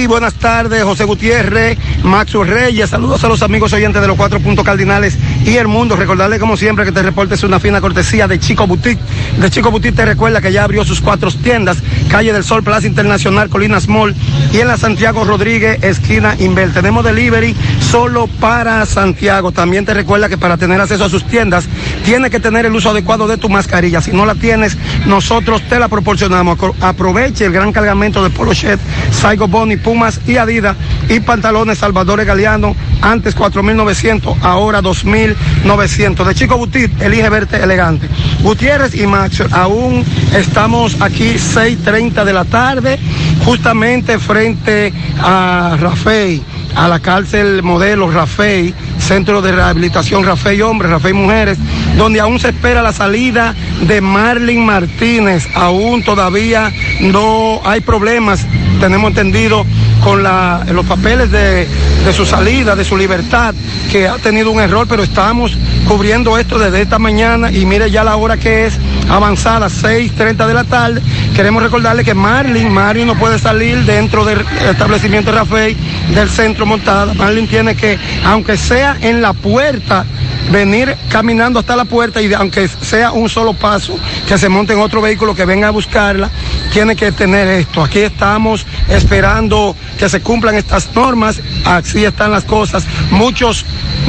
buenas tardes, José Gutiérrez, Maxo Reyes, saludos a los amigos oyentes de los cuatro puntos cardinales y el mundo. Recordarle como siempre que te reportes una fina cortesía de Chico Boutique. De Chico Boutique te recuerda que ya abrió sus cuatro tiendas, Calle del Sol, Plaza Internacional, Colinas Mall y en la Santiago Rodríguez, esquina Inver. Tenemos delivery solo para Santiago. También te recuerda que para tener acceso a sus tiendas, tienes que tener el uso adecuado de tu mascarilla. Si no la tienes, nosotros te la proporcionamos. Aproveche el gran cargamento de Polo Shed, Saigo Boni, Pumas y Adidas y pantalones Salvador Galeano, antes 4.900, ahora 2.900. De Chico Butit, elige verte elegante. Gutiérrez y Max, aún estamos aquí 6.30 de la tarde, justamente frente a Rafael a la cárcel modelo Rafael, Centro de Rehabilitación Rafael Hombres, Rafael Mujeres, donde aún se espera la salida de Marlin Martínez. Aún todavía no hay problemas, tenemos entendido, con los papeles de su salida, de su libertad, que ha tenido un error, pero estamos cubriendo esto desde esta mañana y mire ya la hora que es avanzada, 6.30 de la tarde. Queremos recordarle que Marlin, Marlin no puede salir dentro del establecimiento Rafael del centro montada. Marlin tiene que, aunque sea en la puerta, venir caminando hasta la puerta y aunque sea un solo paso, que se monte en otro vehículo que venga a buscarla, tiene que tener esto. Aquí estamos esperando que se cumplan estas normas, así están las cosas. Muchos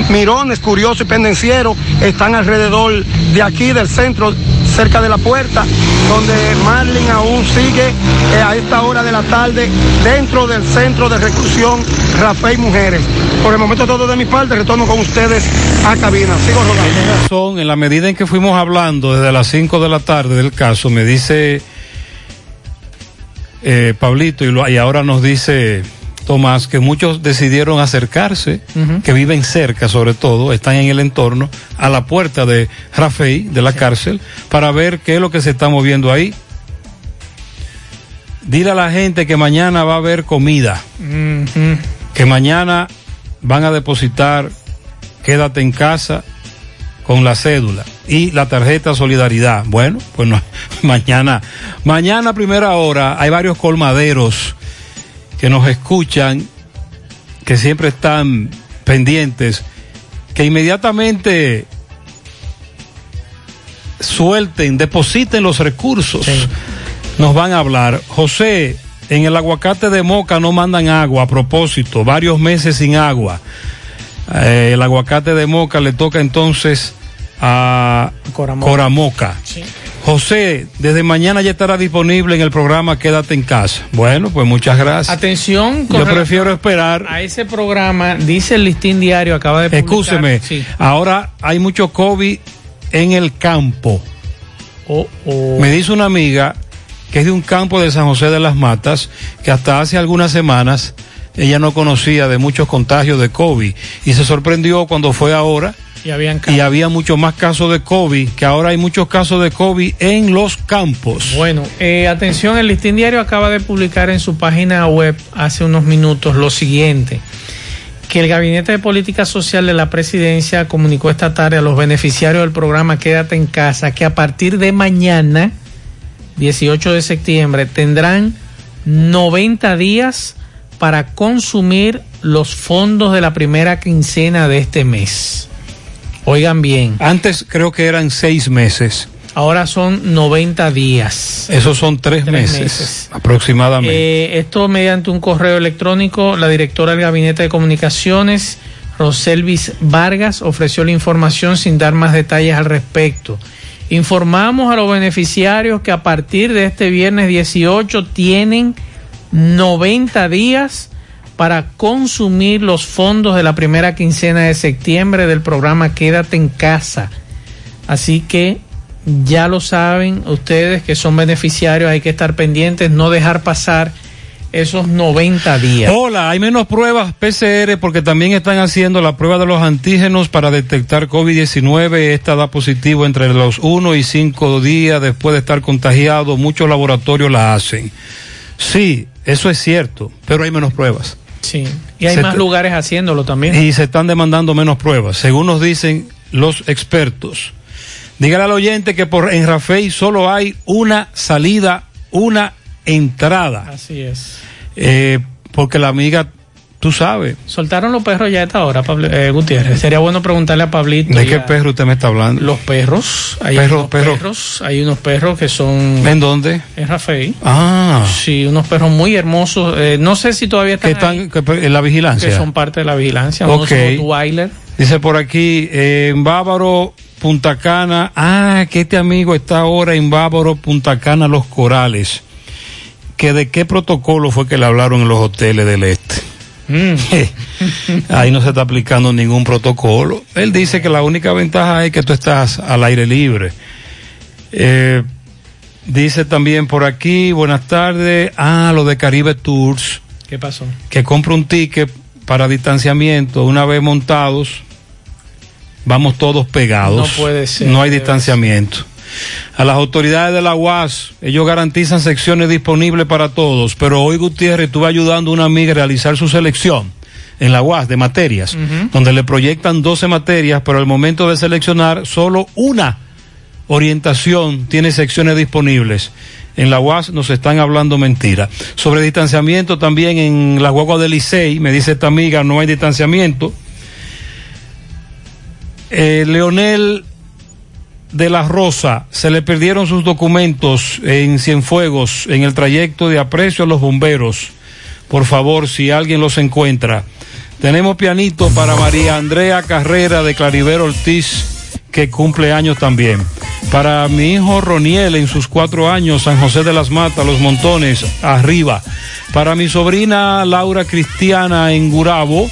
mirones curiosos y pendencieros están alrededor de aquí, del centro, cerca de la puerta, donde Marlin aún sigue eh, a esta hora de la tarde dentro del centro de reclusión Rafael Mujeres. Por el momento todo de mi parte, retorno con ustedes a cabina. Sigo rodando. razón, en la medida en que fuimos hablando desde las 5 de la tarde del caso, me dice eh, Pablito y ahora nos dice Tomás, que muchos decidieron acercarse, que viven cerca sobre todo, están en el entorno, a la puerta de Rafey, de la cárcel, para ver qué es lo que se está moviendo ahí. Dile a la gente que mañana va a haber comida, que mañana van a depositar, quédate en casa con la cédula y la tarjeta Solidaridad. Bueno, pues no, mañana, mañana a primera hora hay varios colmaderos que nos escuchan, que siempre están pendientes, que inmediatamente suelten, depositen los recursos. Nos van a hablar. José, en el aguacate de Moca no mandan agua a propósito, varios meses sin agua. Eh, el aguacate de Moca le toca entonces a Coramoca. Coramoca. José, desde mañana ya estará disponible en el programa Quédate en casa. Bueno, pues muchas gracias. Atención, Yo prefiero esperar. a ese programa, dice el listín diario, acaba de publicar. Escúcheme, Sí. ahora hay mucho COVID en el campo. Oh, oh. Me dice una amiga que es de un campo de San José de las Matas, que hasta hace algunas semanas ella no conocía de muchos contagios de COVID y se sorprendió cuando fue ahora Y habían y había muchos más casos de COVID, que ahora hay muchos casos de COVID en los campos. Bueno, eh, atención, el listín diario acaba de publicar en su página web hace unos minutos lo siguiente, que el Gabinete de Política Social de la Presidencia comunicó esta tarde a los beneficiarios del programa Quédate en casa que a partir de mañana, 18 de septiembre, tendrán 90 días para consumir los fondos de la primera quincena de este mes. Oigan bien. Antes creo que eran seis meses. Ahora son 90 días. Esos son tres, Tres meses, meses. aproximadamente. Eh, esto mediante un correo electrónico, la directora del Gabinete de Comunicaciones, Roselvis Vargas, ofreció la información sin dar más detalles al respecto. Informamos a los beneficiarios que a partir de este viernes 18 tienen 90 días para consumir los fondos de la primera quincena de septiembre del programa Quédate en casa. Así que ya lo saben ustedes que son beneficiarios, hay que estar pendientes, no dejar pasar esos 90 días. Hola, hay menos pruebas PCR porque también están haciendo la prueba de los antígenos para detectar COVID-19. Esta da positivo entre los 1 y 5 días después de estar contagiado. Muchos laboratorios la hacen. Sí, eso es cierto, pero hay menos pruebas. Sí, y hay Se más lugares haciéndolo también. Y se están demandando menos pruebas, según nos dicen los expertos. Dígale al oyente que por en Rafael solo hay una salida, una entrada. Así es. Eh, porque la amiga, tú sabes. Soltaron los perros ya a esta hora, Pablo, eh, Gutiérrez. Sería bueno preguntarle a Pablito. ¿De qué perro usted me está hablando? Los perros. Hay Perro, unos perro. perros. Hay unos perros que son. ¿En dónde? En Rafael. Ah. Sí, unos perros muy hermosos. Eh, no sé si todavía están, Que están ahí, que- en la vigilancia. que son parte de la vigilancia. Ok. Unos. Dice por aquí, eh, en Bávaro, Punta Cana. Ah, que este amigo está ahora en Bávaro, Punta Cana, Los Corales. Que de qué protocolo fue que le hablaron en los hoteles del este. Mm. Ahí no se está aplicando ningún protocolo. Él dice que la única ventaja es que tú estás al aire libre. Eh, dice también por aquí, buenas tardes. Ah, lo de Caribe Tours, ¿Qué pasó? que compra un ticket para distanciamiento. Una vez montados, vamos todos pegados. No puede ser, No hay distanciamiento. A las autoridades de la UAS, ellos garantizan secciones disponibles para todos, pero hoy Gutiérrez estuvo ayudando a una amiga a realizar su selección en la UAS de materias, donde le proyectan 12 materias, pero al momento de seleccionar solo una orientación tiene secciones disponibles. En la UAS nos están hablando mentira. Sobre distanciamiento también en la guagua del Licey, me dice esta amiga, no hay distanciamiento. Eh, Leonel de la Rosa, se le perdieron sus documentos en Cienfuegos, en el trayecto de aprecio a los bomberos. Por favor, si alguien los encuentra. Tenemos pianito para María Andrea Carrera de Claribero Ortiz, que cumple años también. Para mi hijo Roniel en sus cuatro años, San José de las Matas, Los Montones, arriba. Para mi sobrina Laura Cristiana en Gurabo.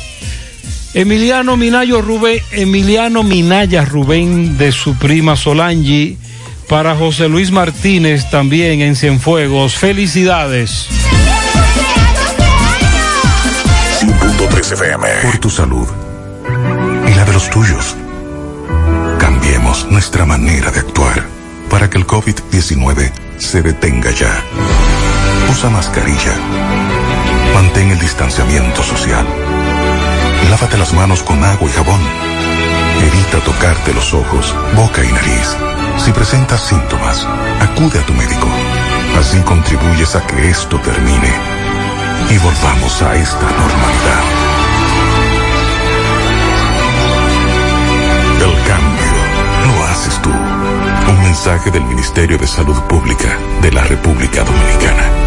Emiliano Minayo Rubén, Emiliano Minaya Rubén de su prima Solangi. Para José Luis Martínez también en Cienfuegos. Felicidades. 100.3 FM. Por tu salud y la de los tuyos. Cambiemos nuestra manera de actuar para que el COVID-19 se detenga ya. Usa mascarilla. Mantén el distanciamiento social. Lávate las manos con agua y jabón. Evita tocarte los ojos, boca y nariz. Si presentas síntomas, acude a tu médico. Así contribuyes a que esto termine y volvamos a esta normalidad. El cambio lo haces tú. Un mensaje del Ministerio de Salud Pública de la República Dominicana.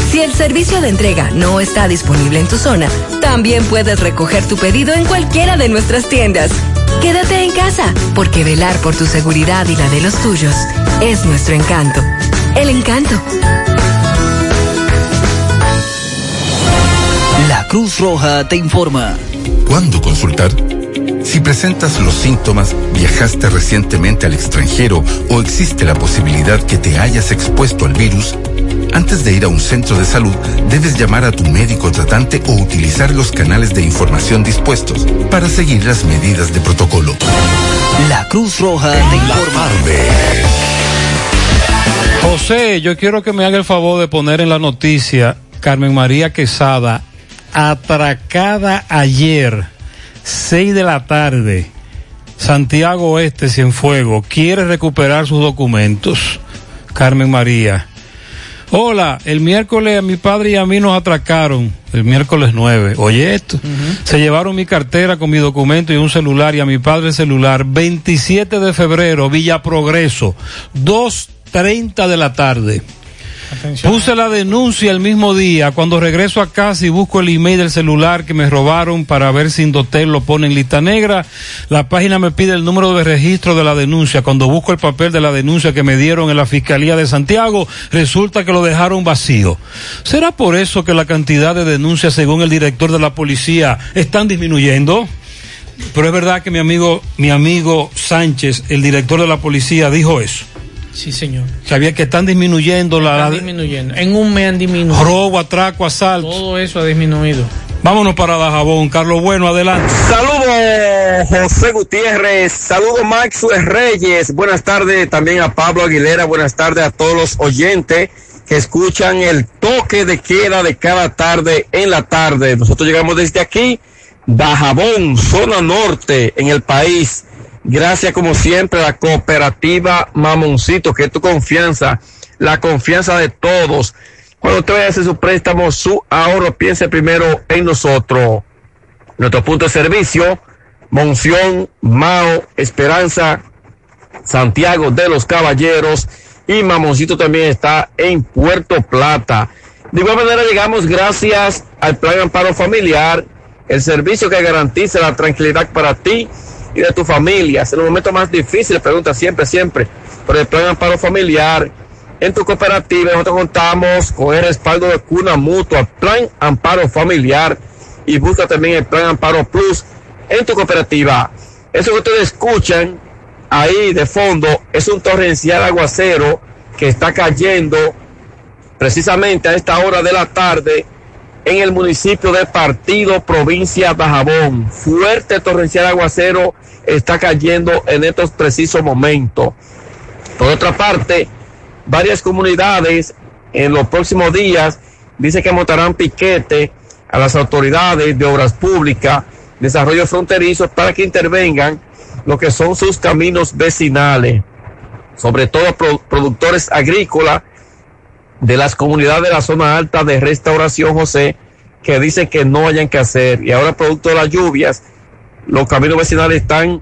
Si el servicio de entrega no está disponible en tu zona, también puedes recoger tu pedido en cualquiera de nuestras tiendas. Quédate en casa, porque velar por tu seguridad y la de los tuyos es nuestro encanto. El encanto. La Cruz Roja te informa. ¿Cuándo consultar? Si presentas los síntomas, viajaste recientemente al extranjero o existe la posibilidad que te hayas expuesto al virus, antes de ir a un centro de salud, debes llamar a tu médico tratante o utilizar los canales de información dispuestos para seguir las medidas de protocolo. La Cruz Roja te informa. José, yo quiero que me haga el favor de poner en la noticia Carmen María Quesada, atracada ayer, 6 de la tarde, Santiago Oeste, Cienfuego, quiere recuperar sus documentos. Carmen María. Hola, el miércoles a mi padre y a mí nos atracaron, el miércoles 9. Oye esto, se llevaron mi cartera con mi documento y un celular y a mi padre el celular. 27 de febrero, Villa Progreso, 2.30 de la tarde. Puse la denuncia el mismo día. Cuando regreso a casa y busco el email del celular que me robaron para ver si Indotel lo pone en lista negra, la página me pide el número de registro de la denuncia. Cuando busco el papel de la denuncia que me dieron en la Fiscalía de Santiago, resulta que lo dejaron vacío. ¿Será por eso que la cantidad de denuncias, según el director de la policía, están disminuyendo? Pero es verdad que mi amigo, mi amigo Sánchez, el director de la policía, dijo eso. Sí, señor. Sabía que están disminuyendo la. Disminuyendo. En un mes han disminuido. Robo, atraco, asalto. Todo eso ha disminuido. Vámonos para Dajabón. Carlos Bueno, adelante. Saludos, José Gutiérrez. Saludos, Max Reyes. Buenas tardes también a Pablo Aguilera. Buenas tardes a todos los oyentes que escuchan el toque de queda de cada tarde en la tarde. Nosotros llegamos desde aquí, Dajabón, zona norte en el país. Gracias como siempre a la cooperativa Mamoncito, que es tu confianza, la confianza de todos. Cuando usted vaya a hacer su préstamo, su ahorro, piense primero en nosotros. Nuestro punto de servicio, Monción, Mao, Esperanza, Santiago de los Caballeros y Mamoncito también está en Puerto Plata. De igual manera llegamos gracias al Plan Amparo Familiar, el servicio que garantiza la tranquilidad para ti y de tu familia. En los momentos más difíciles, pregunta siempre, siempre, por el plan amparo familiar, en tu cooperativa nosotros contamos con el respaldo de Cuna Mutua, Plan Amparo Familiar y busca también el Plan Amparo Plus en tu cooperativa. Eso que ustedes escuchan ahí de fondo es un torrencial aguacero que está cayendo precisamente a esta hora de la tarde en el municipio de Partido, provincia de Jabón. Fuerte torrencial aguacero está cayendo en estos precisos momentos. Por otra parte, varias comunidades en los próximos días dice que montarán piquete a las autoridades de obras públicas, desarrollo fronterizo, para que intervengan lo que son sus caminos vecinales, sobre todo pro- productores agrícolas de las comunidades de la zona alta de restauración, José, que dicen que no hayan que hacer. Y ahora, producto de las lluvias, los caminos vecinales están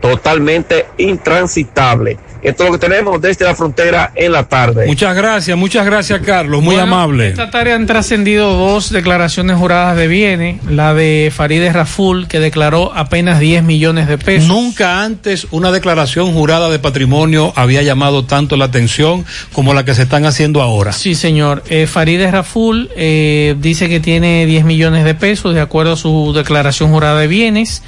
totalmente intransitables. Esto es lo que tenemos desde la frontera en la tarde. Muchas gracias, muchas gracias, Carlos. Muy Bueno, amable. Esta tarde han trascendido dos declaraciones juradas de bienes. La de Farideh Raful, que declaró apenas 10 millones de pesos. Nunca antes una declaración jurada de patrimonio había llamado tanto la atención como la que se están haciendo ahora. Sí, señor. Eh, Farideh Raful eh, dice que tiene 10 millones de pesos de acuerdo a su declaración jurada de bienes.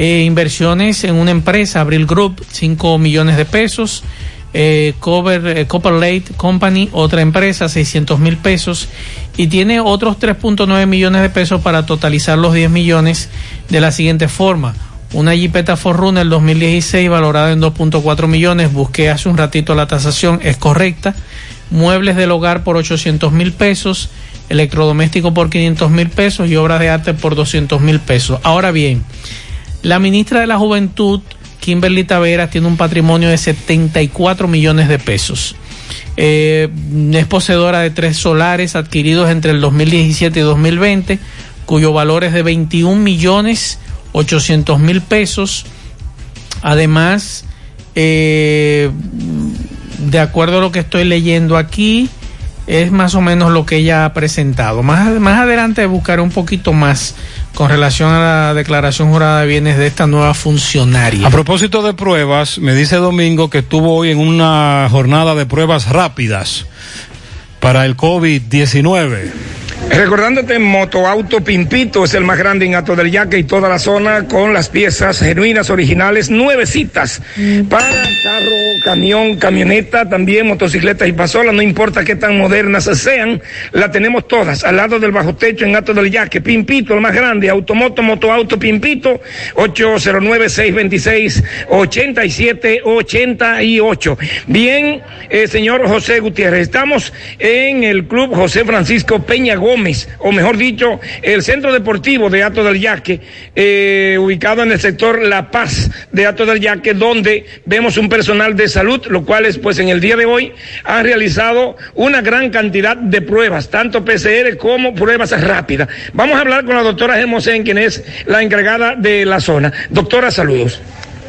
Eh, inversiones en una empresa, Abril Group, 5 millones de pesos. Eh, Cover, eh, Copper Late Company, otra empresa, 600 mil pesos. Y tiene otros 3.9 millones de pesos para totalizar los 10 millones de la siguiente forma. Una Jeepeta Forerunner 2016 valorada en 2.4 millones. Busqué hace un ratito la tasación, es correcta. Muebles del hogar por 800 mil pesos. Electrodoméstico por 500 mil pesos y obras de arte por 200 mil pesos. Ahora bien, la ministra de la Juventud, Kimberly Taveras, tiene un patrimonio de 74 millones de pesos. Eh, es poseedora de tres solares adquiridos entre el 2017 y 2020, cuyo valor es de 21 millones 800 mil pesos. Además, eh, de acuerdo a lo que estoy leyendo aquí, es más o menos lo que ella ha presentado. Más, más adelante buscaré un poquito más con relación a la declaración jurada de bienes de esta nueva funcionaria. A propósito de pruebas, me dice Domingo que estuvo hoy en una jornada de pruebas rápidas para el COVID-19. Recordándote, Motoauto Pimpito es el más grande en Ato del Yaque y toda la zona con las piezas genuinas, originales, nuevecitas. Para carro, camión, camioneta, también motocicletas y pasolas, no importa qué tan modernas sean, la tenemos todas. Al lado del bajo techo en Ato del Yaque. Pimpito, el más grande. Automoto, Motoauto Pimpito, 809-626-8788. Bien, eh, señor José Gutiérrez, estamos en el Club José Francisco Peña Gómez, o mejor dicho, el Centro Deportivo de Ato del Yaque, eh, ubicado en el sector La Paz de Ato del Yaque, donde vemos un personal de salud, lo cual es, pues en el día de hoy han realizado una gran cantidad de pruebas, tanto PCR como pruebas rápidas. Vamos a hablar con la doctora Gemosén, quien es la encargada de la zona. Doctora, saludos.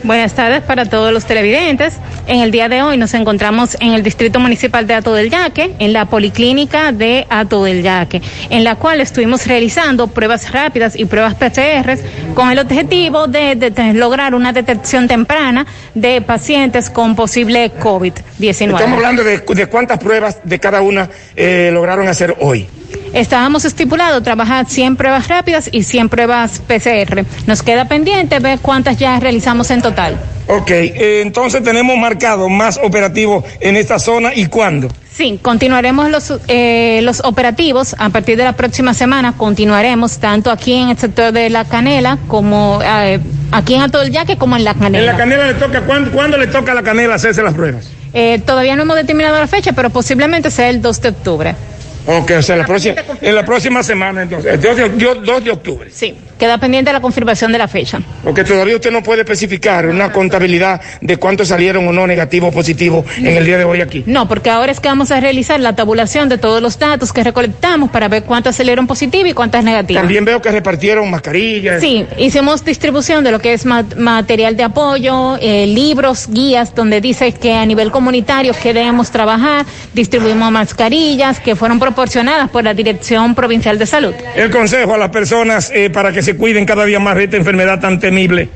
Buenas tardes para todos los televidentes. En el día de hoy nos encontramos en el Distrito Municipal de Ato Yaque, en la Policlínica de Ato Yaque, en la cual estuvimos realizando pruebas rápidas y pruebas PCR con el objetivo de lograr una detección temprana de pacientes con posible COVID-19. Estamos hablando de, de cuántas pruebas de cada una eh, lograron hacer hoy. Estábamos estipulados trabajar 100 pruebas rápidas y 100 pruebas PCR. Nos queda pendiente ver cuántas ya realizamos en total. Ok, eh, entonces tenemos marcado más operativos en esta zona y cuándo. Sí, continuaremos los, eh, los operativos a partir de la próxima semana. Continuaremos tanto aquí en el sector de la Canela como eh, aquí en Alto del Yaque como en la Canela. En la canela le toca, ¿cuándo, cuándo le toca a la canela hacerse las pruebas? Eh, todavía no hemos determinado la fecha, pero posiblemente sea el 2 de octubre. Ok, o sea, la próxima, en la próxima semana entonces, el 2 de, dio- 2 de octubre. Sí, queda pendiente la confirmación de la fecha. Porque todavía usted no puede especificar una contabilidad de cuántos salieron o no negativos o positivos en el día de hoy aquí. No, porque ahora es que vamos a realizar la tabulación de todos los datos que recolectamos para ver cuántas salieron positivas y cuántas negativas. También veo que repartieron mascarillas. Sí, hicimos distribución de lo que es ma- material de apoyo, eh, libros, guías, donde dice que a nivel comunitario queremos trabajar, distribuimos mascarillas que fueron proporcionadas por la Dirección Provincial de Salud. El consejo a las personas eh, para que se cuiden cada día más de esta enfermedad tan temible.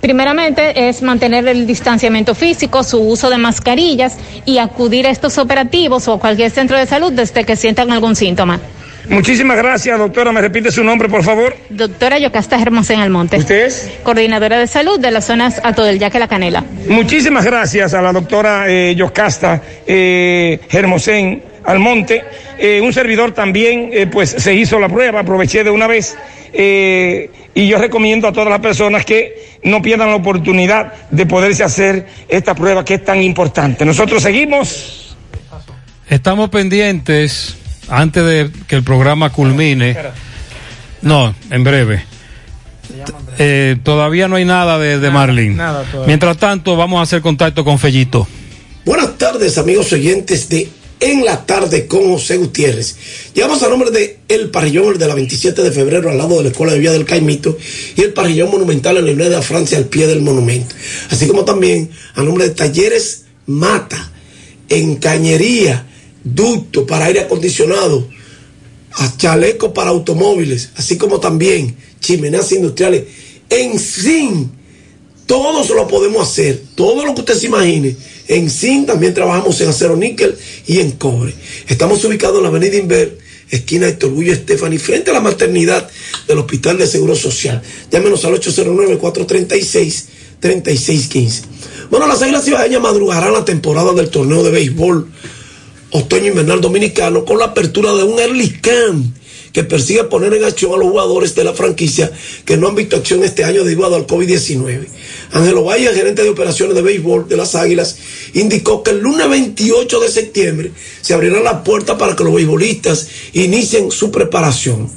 Primeramente es mantener el distanciamiento físico, su uso de mascarillas y acudir a estos operativos o a cualquier centro de salud desde que sientan algún síntoma. Muchísimas gracias, doctora. ¿Me repite su nombre, por favor? Doctora Yocasta Hermosén Almonte. ¿Usted es? Coordinadora de salud de las zonas Alto del Yaque La Canela. Muchísimas gracias a la doctora eh, Yocasta eh, Hermosén Almonte. Eh, un servidor también, eh, pues se hizo la prueba, aproveché de una vez. eh, y yo recomiendo a todas las personas que no pierdan la oportunidad de poderse hacer esta prueba que es tan importante. Nosotros seguimos. Estamos pendientes, antes de que el programa culmine. No, en breve. Eh, todavía no hay nada de, de todavía. Mientras tanto, vamos a hacer contacto con Fellito. Buenas tardes, amigos oyentes de En la Tarde con José Gutiérrez. Llegamos a nombre de El Parrillón, el de la 27 de febrero, al lado de la Escuela de Vía del Caimito, y el Parrillón Monumental en la Avenida de Francia, al pie del monumento. Así como también a nombre de Talleres Mata, en Cañería, Ducto para aire acondicionado, a chaleco para automóviles, así como también chimeneas industriales. En zinc, todos lo podemos hacer, todo lo que usted se imagine. En zinc también trabajamos en acero níquel y en cobre. Estamos ubicados en la avenida Inver, esquina Héctor Bullo Estefani, frente a la maternidad del Hospital de Seguro Social. Llámenos al 809-436-3615. Bueno, las Águilas Cibaeñas madrugarán la temporada del torneo de béisbol otoño invernal dominicano con la apertura de un early que persigue poner en acción a los jugadores de la franquicia que no han visto acción este año debido al COVID-19. Ángelo Valle, gerente de operaciones de béisbol de las Águilas, indicó que el lunes 28 de septiembre se abrirá la puerta para que los beisbolistas inicien su preparación.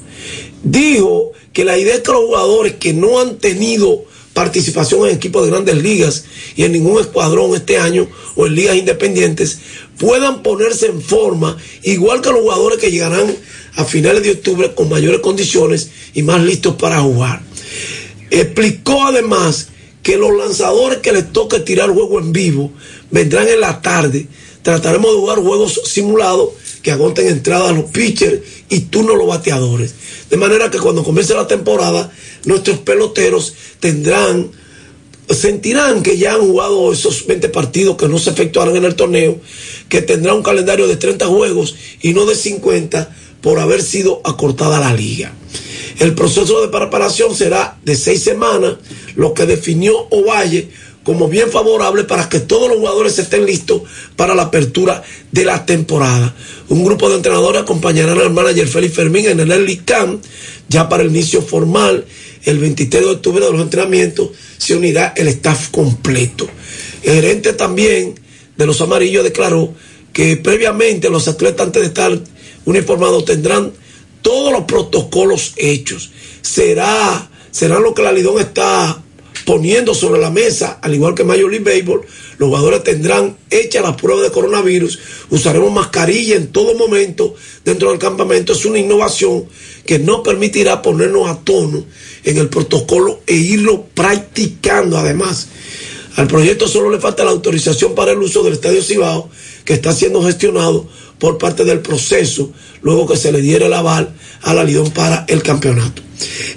Dijo que la idea es que los jugadores que no han tenido participación en equipos de grandes ligas y en ningún escuadrón este año o en ligas independientes puedan ponerse en forma, igual que los jugadores que llegarán a finales de octubre con mayores condiciones y más listos para jugar. Explicó además que los lanzadores que les toque tirar juego en vivo vendrán en la tarde. Trataremos de jugar juegos simulados que agoten entradas a los pitchers y turno a los bateadores. De manera que cuando comience la temporada, nuestros peloteros tendrán sentirán que ya han jugado esos 20 partidos que no se efectuaron en el torneo, que tendrá un calendario de 30 juegos y no de 50 por haber sido acortada la liga. El proceso de preparación será de seis semanas, lo que definió Ovalle como bien favorable para que todos los jugadores estén listos para la apertura de la temporada. Un grupo de entrenadores acompañarán al manager Félix Fermín en el Early ya para el inicio formal, el 23 de octubre de los entrenamientos, se unirá el staff completo. El gerente también de los amarillos declaró que previamente los atletas antes de estar uniformados tendrán todos los protocolos hechos. Será, será lo que la Lidón está poniendo sobre la mesa, al igual que Major League Baseball, los jugadores tendrán hecha la prueba de coronavirus, usaremos mascarilla en todo momento dentro del campamento, es una innovación que nos permitirá ponernos a tono en el protocolo e irlo practicando además. Al proyecto solo le falta la autorización para el uso del Estadio Cibao, que está siendo gestionado por parte del proceso, luego que se le diera el aval a la Lidón para el campeonato.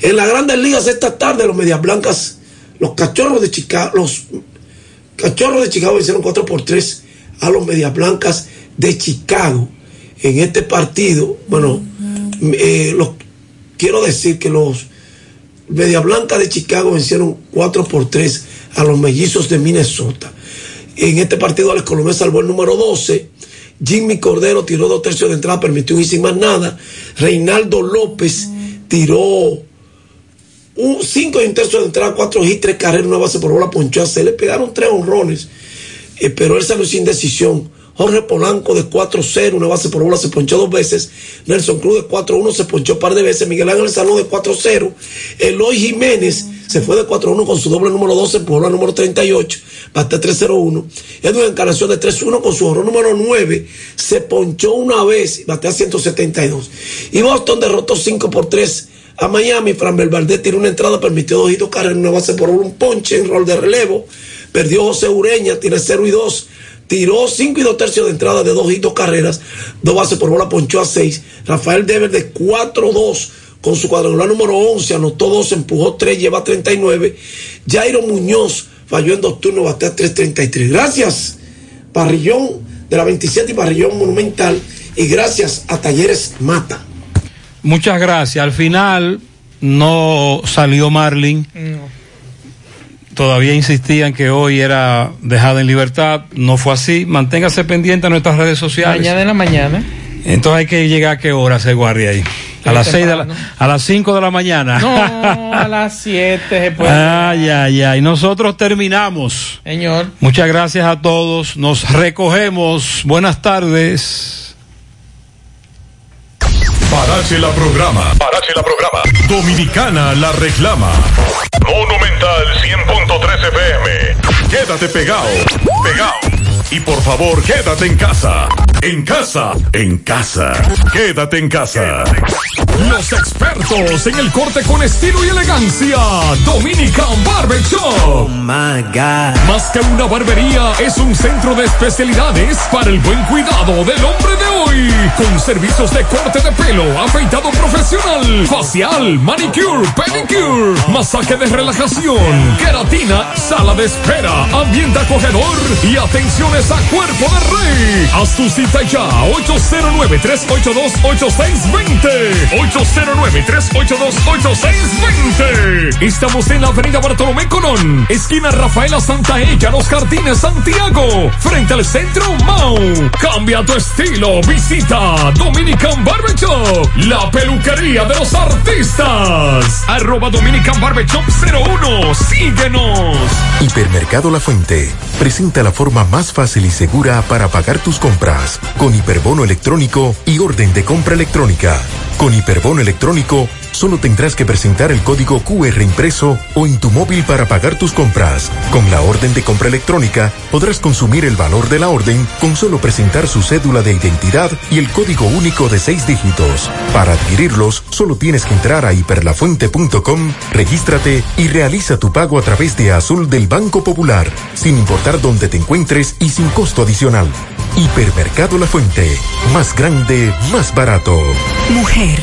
En las grandes ligas esta tarde, los Medias Blancas, los cachorros de Chicago, los cachorros de Chicago hicieron 4 por 3 a los Medias Blancas de Chicago. En este partido, bueno, eh, los, quiero decir que los Media Blanca de Chicago vencieron 4 por 3 a los mellizos de Minnesota. En este partido Alex Colomé salvó el número 12. Jimmy Cordero tiró dos tercios de entrada, permitió un y sin más nada. Reinaldo López tiró un 5 y un tercio de entrada, 4 hits, 3 carreras, una base por bola, ponchó a se le pegaron 3 honrones, eh, pero él salió sin decisión. Jorge Polanco de 4-0, una base por bola, se ponchó dos veces. Nelson Cruz de 4-1 se ponchó un par de veces. Miguel Ángel Salón de 4-0. Eloy Jiménez se fue de 4-1 con su doble número 12, por la número 38, bate 3-0-1. Edwin Encarnación de 3-1 con su horror número 9, se ponchó una vez, bate a 172. Y Boston derrotó 5 por 3 a Miami. Fran Valdez tiró una entrada, permitió dos hitos carreras, una base por un ponche en rol de relevo. Perdió José Ureña, tiene 0 y 2 tiró 5 y 2 tercios de entrada de dos y carreras, dos bases por bola, ponchó a 6. Rafael Dever de 4-2 con su cuadrangular número 11, anotó 2, empujó 3, lleva 39. Jairo Muñoz falló en dos turnos, batea 3.33. Gracias, Parrillón de la 27 y Parrillón Monumental. Y gracias a Talleres Mata. Muchas gracias. Al final no salió Marlin. Todavía insistían que hoy era dejada en libertad. No fue así. Manténgase pendiente a nuestras redes sociales. Mañana en la mañana. Entonces hay que llegar a qué hora se guardia ahí. A las seis de la, a las 5 de la mañana. No, a las 7 se puede. Ay, ay, ay. Nosotros terminamos. Señor. Muchas gracias a todos. Nos recogemos. Buenas tardes. Parache la programa. Parache la programa. Dominicana la reclama. Monumental 100.13 FM. Quédate pegado. Pegado. Y por favor, quédate en casa. En casa. En casa. Quédate en casa. Los expertos en el corte con estilo y elegancia. Dominican Barber Shop. Oh my God. Más que una barbería, es un centro de especialidades para el buen cuidado del hombre de hoy. Con servicios de corte de pelo, afeitado profesional, facial, manicure, pedicure, masaje de relajación, queratina, sala de espera, ambiente acogedor y atenciones a cuerpo de rey. Haz tu cita ya, 809-382-8620. 809-382-8620. Estamos en la avenida Bartolomé Colón, esquina Rafaela Santaella, Los Jardines, Santiago, frente al centro Mau. Cambia tu estilo, visita Dominican Barber Shop, la peluquería de los artistas. Arroba Dominican Barber Shop 01, síguenos. Hipermercado La Fuente presenta la forma más fácil y segura para pagar tus compras con hiperbono electrónico y orden de compra electrónica. Con hiperbono electrónico solo tendrás que presentar el código QR impreso o en tu móvil para pagar tus compras. Con la orden de compra electrónica podrás consumir el valor de la orden con solo presentar su cédula de identidad y el código único de seis dígitos. Para adquirirlos solo tienes que entrar a hiperlafuente.com, regístrate y realiza tu pago a través de Azul del Banco Popular, sin importar dónde te encuentres y sin costo adicional. Hipermercado La Fuente, más grande, más barato. Mujer,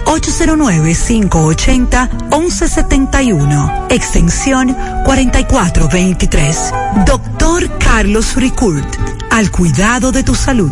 809-580-1171. Extensión 4423. Doctor Carlos Ricourt. Al cuidado de tu salud.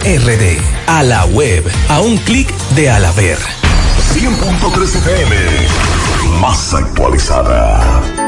RD. A la web. A un clic de Alaber. 100.3 FM. Más actualizada.